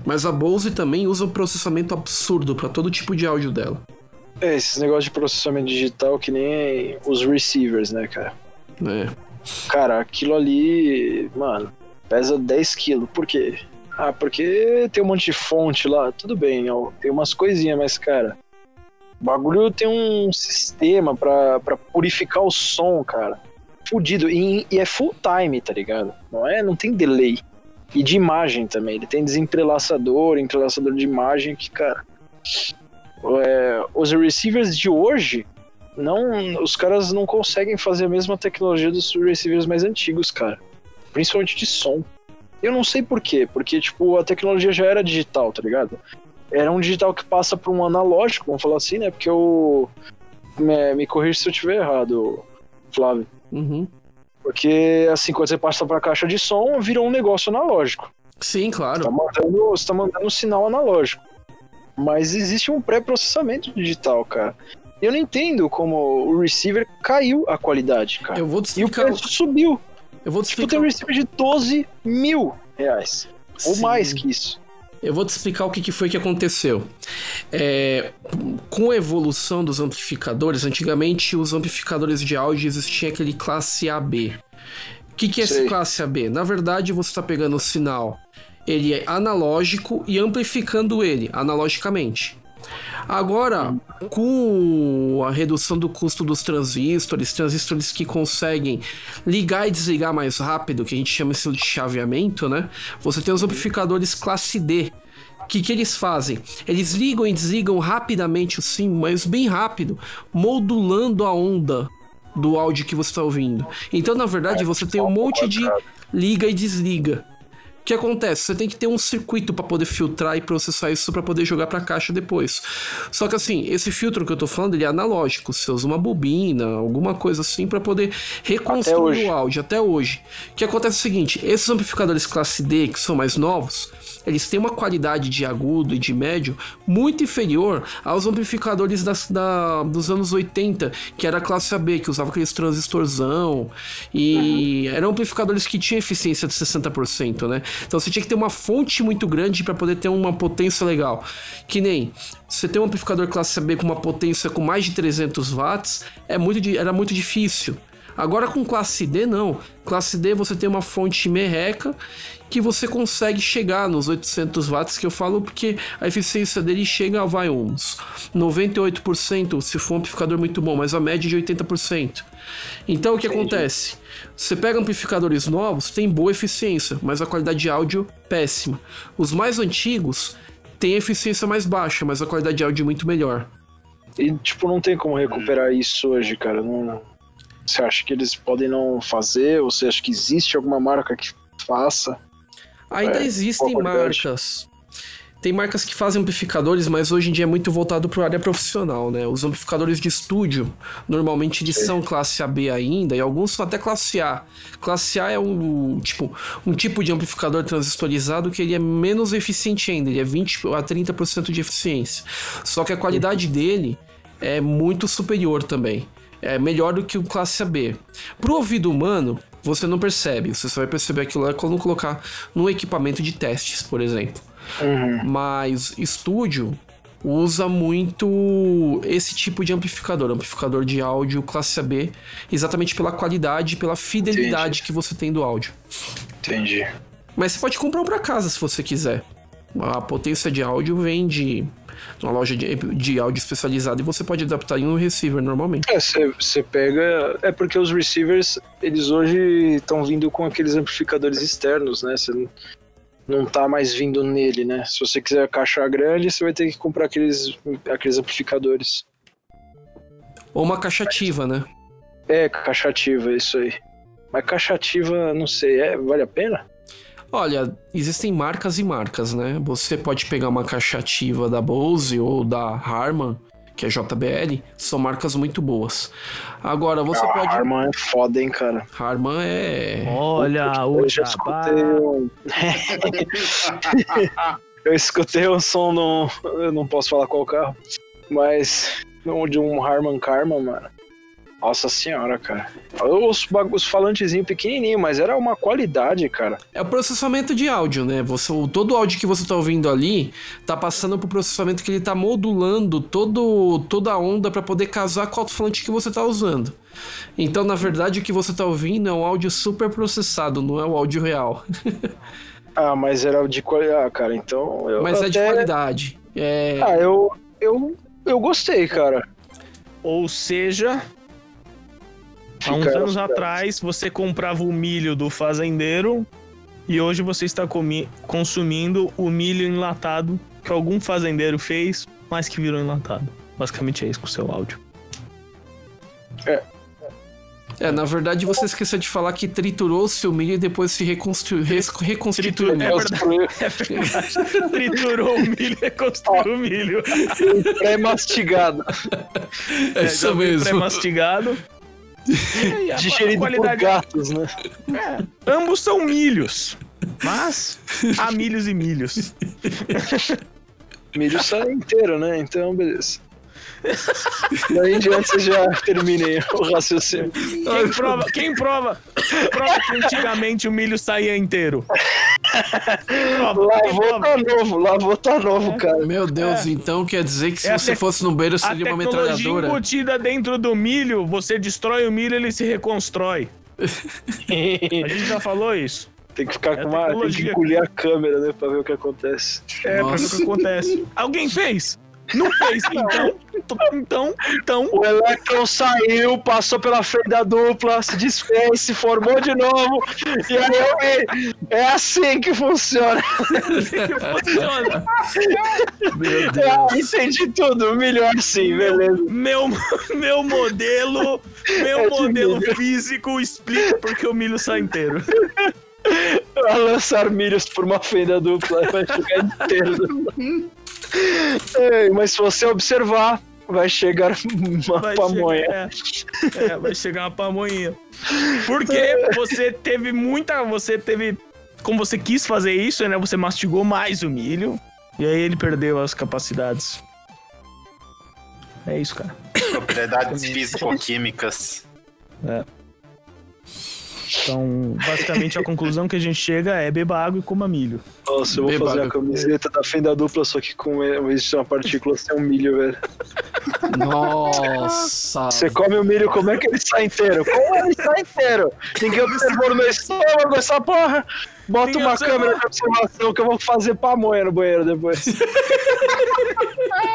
Mas a Bose também usa um processamento absurdo para todo tipo de áudio dela. É, esses negócios de processamento digital que nem os receivers, né, cara? né? Cara, aquilo ali, mano, pesa 10 quilos. Por quê? Ah, porque tem um monte de fonte lá. Tudo bem, ó, tem umas coisinhas, mas, cara, o bagulho tem um sistema pra, pra purificar o som, cara. Fudido. E, e é full time, tá ligado? Não é? Não tem delay. E de imagem também. Ele tem desentrelaçador, entrelaçador de imagem que, cara. é, os receivers de hoje não, os caras não conseguem fazer a mesma tecnologia dos receivers mais antigos, cara. Principalmente de som. Eu não sei por quê, porque tipo, a tecnologia já era digital, tá ligado? Era um digital que passa para um analógico, vamos falar assim, né? Porque eu me, me corrija se eu estiver errado, Flávio. Uhum. Porque assim, quando você passa para caixa de som, virou um negócio analógico. Sim, Você claro. tá mandando, você tá mandando um sinal analógico. Mas existe um pré-processamento digital, cara. Eu não entendo como o receiver caiu a qualidade, cara. Eu vou te E o explicar. preço subiu. Eu vou te Tipo, tem explicar. um receiver de 12 mil reais. Ou Sim. mais que isso. Eu vou te explicar o que, que foi que aconteceu. É, com a evolução dos amplificadores, antigamente os amplificadores de áudio existia aquele classe AB. O que, que é esse classe AB? Na verdade, você está pegando o sinal, ele é analógico e amplificando ele analogicamente. Agora, com a redução do custo dos transistores, transistores que conseguem ligar e desligar mais rápido, que a gente chama isso de chaveamento, né? Você tem os amplificadores classe D. O que, que eles fazem? Eles ligam e desligam rapidamente o sim, mas bem rápido, modulando a onda do áudio que você está ouvindo. Então, na verdade, você tem um monte de liga e desliga. O que acontece? Você tem que ter um circuito para poder filtrar e processar isso para poder jogar para caixa depois. Só que assim, esse filtro que eu tô falando, ele é analógico. Você usa uma bobina, alguma coisa assim para poder reconstruir o áudio até hoje. O que acontece é o seguinte, esses amplificadores classe D, que são mais novos, eles têm uma qualidade de agudo e de médio muito inferior aos amplificadores das- da- dos anos 80, que era a classe AB, que usava aqueles transistorzão. E eram amplificadores que tinham eficiência de 60%, né? Então você tinha que ter uma fonte muito grande para poder ter uma potência legal. Que nem você ter um amplificador classe AB com uma potência com mais de 300 watts, é muito, era muito difícil. Agora com classe D não. Classe D você tem uma fonte merreca que você consegue chegar nos 800 watts que eu falo porque a eficiência dele chega a vai uns 98% se for um amplificador muito bom, mas a média é de 80%. Então o que acontece? Você pega amplificadores novos, tem boa eficiência, mas a qualidade de áudio péssima. Os mais antigos têm eficiência mais baixa, mas a qualidade de áudio é muito melhor. E, tipo, não tem como recuperar isso hoje, cara. Não... Você acha que eles podem não fazer? Ou você acha que existe alguma marca que faça? Ainda É, existem marcas. Tem marcas que fazem amplificadores, mas hoje em dia é muito voltado para a área profissional, né? Os amplificadores de estúdio, normalmente eles são classe AB ainda, e alguns são até classe A. Classe A é um tipo, um tipo de amplificador transistorizado que ele é menos eficiente ainda, ele é 20 a 30% de eficiência. Só que a qualidade dele é muito superior também. É melhor do que o classe AB. Pro ouvido humano, você não percebe. Você só vai perceber aquilo lá quando colocar num equipamento de testes, por exemplo. Mas estúdio usa muito esse tipo de amplificador, amplificador de áudio classe AB, exatamente pela qualidade, pela fidelidade que você tem do áudio. Entendi. Mas você pode comprar um para casa se você quiser. A potência de áudio vem de uma loja de, de áudio especializada e você pode adaptar em um receiver normalmente. É, você pega. É porque os receivers, eles hoje estão vindo com aqueles amplificadores externos, né? Você não, não tá mais vindo nele, né? Se você quiser caixa grande, você vai ter que comprar aqueles, aqueles amplificadores. Ou uma caixa ativa, né? É, caixa ativa, isso aí. Mas caixa ativa, não sei, é, vale a pena? Olha, existem marcas e marcas, né? Você pode pegar uma caixa ativa da Bose ou da Harman, que é JBL, são marcas muito boas. Agora, você a pode. Harman é foda, hein, cara. Harman é. Olha o Eu escutei um... eu escutei o som no. Eu não posso falar qual carro, mas. De um Harman Karma, mano. Nossa senhora, cara. Os, os falantezinhos pequenininhos, mas era uma qualidade, cara. É o processamento de áudio, né? Você, o- todo o áudio que você tá ouvindo ali tá passando pro processamento que ele tá modulando todo, toda a onda pra poder casar com o alto-falante que você tá usando. Então, na verdade, o que você tá ouvindo é um áudio super processado, não é o áudio real. Ah, mas era de qualidade. Ah, cara, então. Eu Mas é de até- qualidade. É, Ah, eu. Eu, eu gostei, cara. Ou seja, há uns anos atrás você comprava o milho do fazendeiro e hoje você está comi- consumindo o milho enlatado que algum fazendeiro fez, mas que virou enlatado. Basicamente é isso com o seu áudio. é, na verdade, você esqueceu de falar que triturou o seu milho e depois se reconstru... res- reconstituiu. Triturou. É verdade. É verdade. Triturou o milho e reconstruiu o milho. Pré-mastigado. É isso veio mesmo. Pré-mastigado. E a Digerido por gatos, né? É, ambos são milhos. Mas há milhos e milhos. Milho sai inteiro, né? Então, beleza. Daí em diante vocês já terminem o raciocínio. Quem prova, quem prova, prova que antigamente o milho saía inteiro? Prova? Quem Lavou tá novo, lavou tá novo, cara. Meu Deus, então quer dizer que se É a você fosse no banheiro A seria uma tecnologia metralhadora? embutida dentro do milho, você destrói o milho, ele se reconstrói. A gente já falou isso. Tem que ficar É com uma. Tem que tecnologia. engolir a câmera, né? Pra ver o que acontece. É, pra ver o que acontece. Alguém fez? Não fez, então. Então, então. O Electron saiu, passou pela fenda dupla, se desfez, se formou de novo. E aí eu vi. É assim que funciona. Funciona. Meu Ah, Deus. entendi tudo. Melhor sim, beleza. Meu, meu modelo, meu É de modelo milho. físico explica porque o milho sai inteiro. A lançar milhos por uma fenda dupla vai chegar inteiro. Ei, mas se você observar, vai chegar uma Vai pamonha. chegar, é, é, vai chegar uma pamonha. Porque você teve muita. Você teve. Como você quis fazer isso, né? Você mastigou mais o milho. E aí ele perdeu as capacidades. É isso, cara. Propriedades físico-químicas. Então, basicamente, a conclusão que a gente chega é beba água e coma milho. Nossa, eu vou Beba fazer a camiseta da fenda dupla, só que com existe uma partícula sem um milho, velho. Nossa. Você come o milho, como é que ele sai inteiro? Como ele sai inteiro? Ninguém observou no meu estômago essa porra. Bota uma câmera de observação que eu vou fazer pamonha no banheiro depois.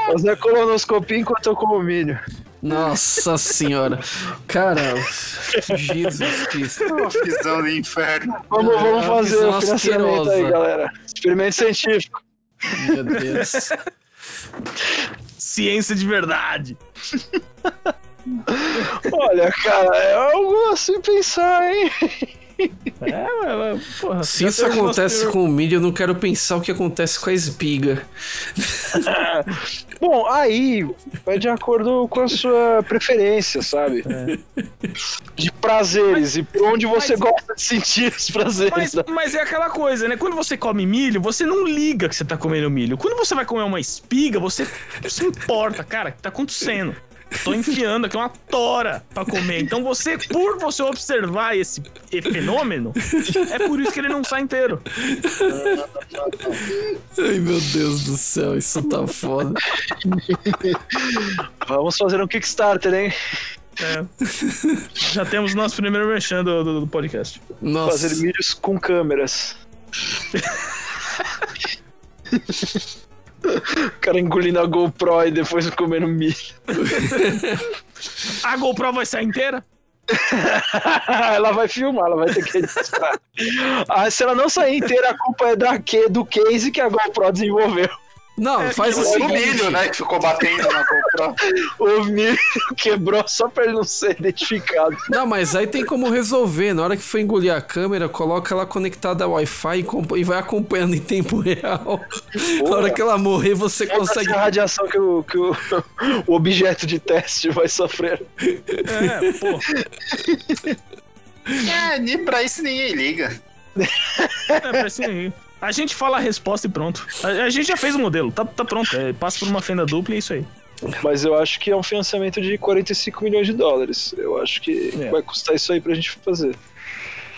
fazer colonoscopia enquanto eu como milho. Nossa senhora. Cara, Jesus Cristo. Uma visão do inferno. Vamos, É, vamos uma fazer o financiamento aí, galera. Experimento científico. Meu Deus. Ciência de verdade. Olha, cara, é algo assim pensar, hein? É, mas, porra. Se isso acontece com o milho, eu não quero pensar o que acontece com a espiga. Bom, aí vai de acordo com a sua preferência, sabe? De prazeres e por onde você mas- gosta de sentir os prazeres. Mas, da- mas é aquela coisa, né? Quando você come milho, você não liga que você tá comendo milho. Quando você vai comer uma espiga, você se importa, cara, o que tá acontecendo? Tô enfiando aqui uma tora pra comer. Então você, por você observar esse fenômeno, é por isso que ele não sai inteiro. Ai, meu Deus do céu, isso tá foda. Vamos fazer um Kickstarter, hein? É. Já temos nosso primeiro merchan do, do- do podcast. Nossa. Fazer milhos com câmeras. o cara engolindo a GoPro e depois comendo milho. A GoPro vai sair inteira? ela vai filmar, ela vai ter que editar. ah, se ela não sair inteira, a culpa é da, que- do case que a GoPro desenvolveu. Não, faz o Ou no seguinte. milho, né? Que ficou batendo na GoPro. O milho quebrou só pra ele não ser identificado. Não, mas aí tem como resolver. Na hora que for engolir a câmera, coloca ela conectada ao Wi-Fi e, vai acompanhando em tempo real. Na hora que ela morrer, você Consegue consegue. a radiação que, o, que o, o objeto de teste vai sofrer. É, pô. É, nem pra isso ninguém liga. É, pra assim, A gente fala a resposta e pronto. A, a gente já fez o modelo, tá, tá pronto. É, passa por uma fenda dupla e é isso aí. Mas eu acho que é um financiamento de 45 milhões de dólares. Eu acho que É. vai custar isso aí pra gente fazer.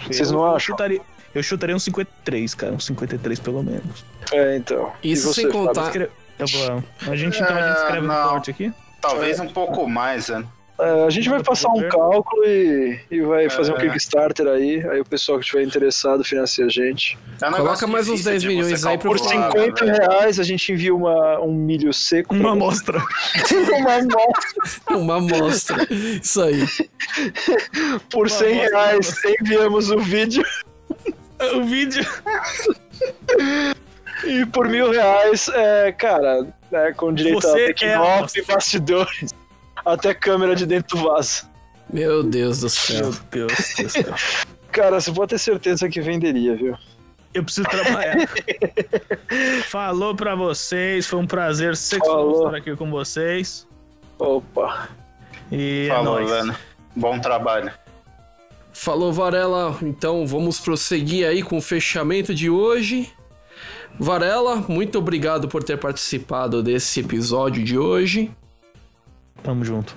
Vocês Eu- não eu acham? Chutaria, eu chutaria um 53, cara. Um 53 pelo menos. É, então. Isso você, sem contar- Escre- Eu vou- A gente então a gente É, escreve no não. corte aqui. Talvez um pouco mais, né? É, a gente vai passar um cálculo e, e vai fazer um É. Kickstarter aí. Aí o pessoal que estiver interessado financia a gente. É um Coloca mais uns difícil 10 de milhões aí pra Por calcular, 50 né? reais a gente envia uma, um milho seco. Uma amostra. uma amostra. Uma amostra. Isso aí. Por 100 amostra. reais enviamos o vídeo. o vídeo. E por mil reais, é, cara, é, com direito Você a é take off amostra. e bastidores. Até câmera de dentro do vaso. Meu Deus do céu. Meu Deus do céu. Cara, você pode ter certeza que venderia, viu? Eu preciso trabalhar. Falou pra vocês, foi um prazer sexual estar aqui com vocês. Opa. E Falou, é nóis. Lana. Bom trabalho. Falou, Varela. Então vamos prosseguir aí com o fechamento de hoje. Varela, muito obrigado por ter participado desse episódio de hoje. Tamo junto.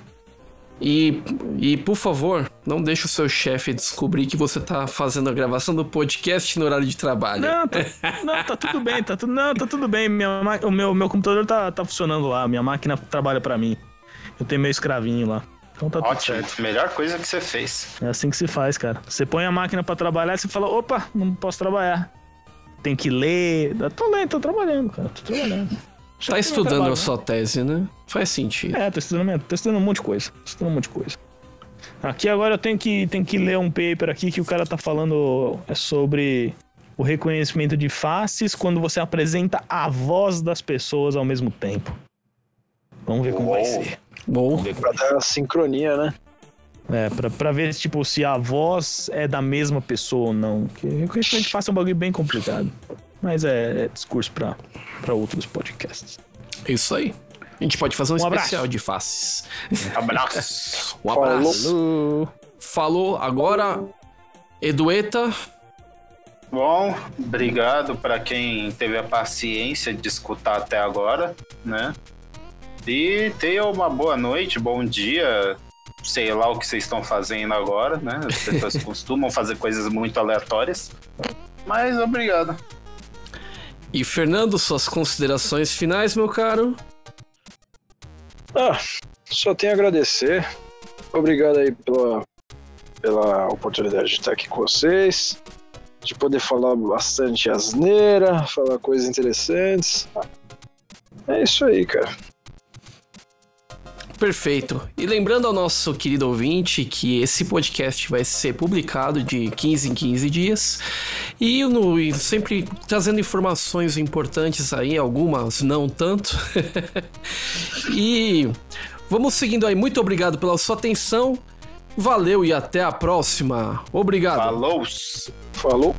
E, e por favor, não deixe o seu chefe descobrir que você tá fazendo a gravação do podcast no horário de trabalho. Não, tá, não, tá tudo bem, tá tudo, não, tá tudo bem. Minha, o meu, meu computador tá, tá funcionando lá, minha máquina trabalha pra mim. Eu tenho meu escravinho lá. Então tá tudo Ótimo. certo. Melhor coisa que você fez. É assim que se faz, cara. Você põe a máquina pra trabalhar e você fala, opa, não posso trabalhar. Tem que ler. Tô lendo, tô trabalhando, cara. Tô trabalhando. Já Tá estudando trabalho, a sua tese, né? Faz sentido. É, tô estudando, tô estudando um monte de coisa. Tô estudando um monte de coisa. Aqui agora eu tenho que, tenho que ler um paper aqui que o cara tá falando é sobre o reconhecimento de faces quando você apresenta a voz das pessoas ao mesmo tempo. Vamos ver como vai ser. Bom, Pra dar a sincronia, né? É, pra, pra ver tipo, se a voz é da mesma pessoa ou não. Porque reconhecimento de face é um bagulho bem complicado. Mas é, é discurso pra, pra outros podcasts. isso aí. A gente pode fazer um, Um abraço. especial de faces. Abraço. Um abraço. Falou. Falou agora, Edueta. Bom, obrigado para quem teve a paciência de escutar até agora, né? E tenha uma boa noite, bom dia, sei lá o que vocês estão fazendo agora, né? As pessoas costumam fazer coisas muito aleatórias. Mas obrigado. E Fernando, suas considerações finais, meu caro. Ah, só tenho a agradecer. Obrigado aí pela, pela oportunidade de estar aqui com vocês. De poder falar bastante asneira, falar coisas interessantes. É isso aí, cara. Perfeito. E lembrando ao nosso querido ouvinte que esse podcast vai ser publicado de 15 em 15 dias e, no, e sempre trazendo informações importantes aí, algumas não tanto. e vamos seguindo aí. Muito obrigado pela sua atenção. Valeu e até a próxima. Obrigado. Falou! Falou.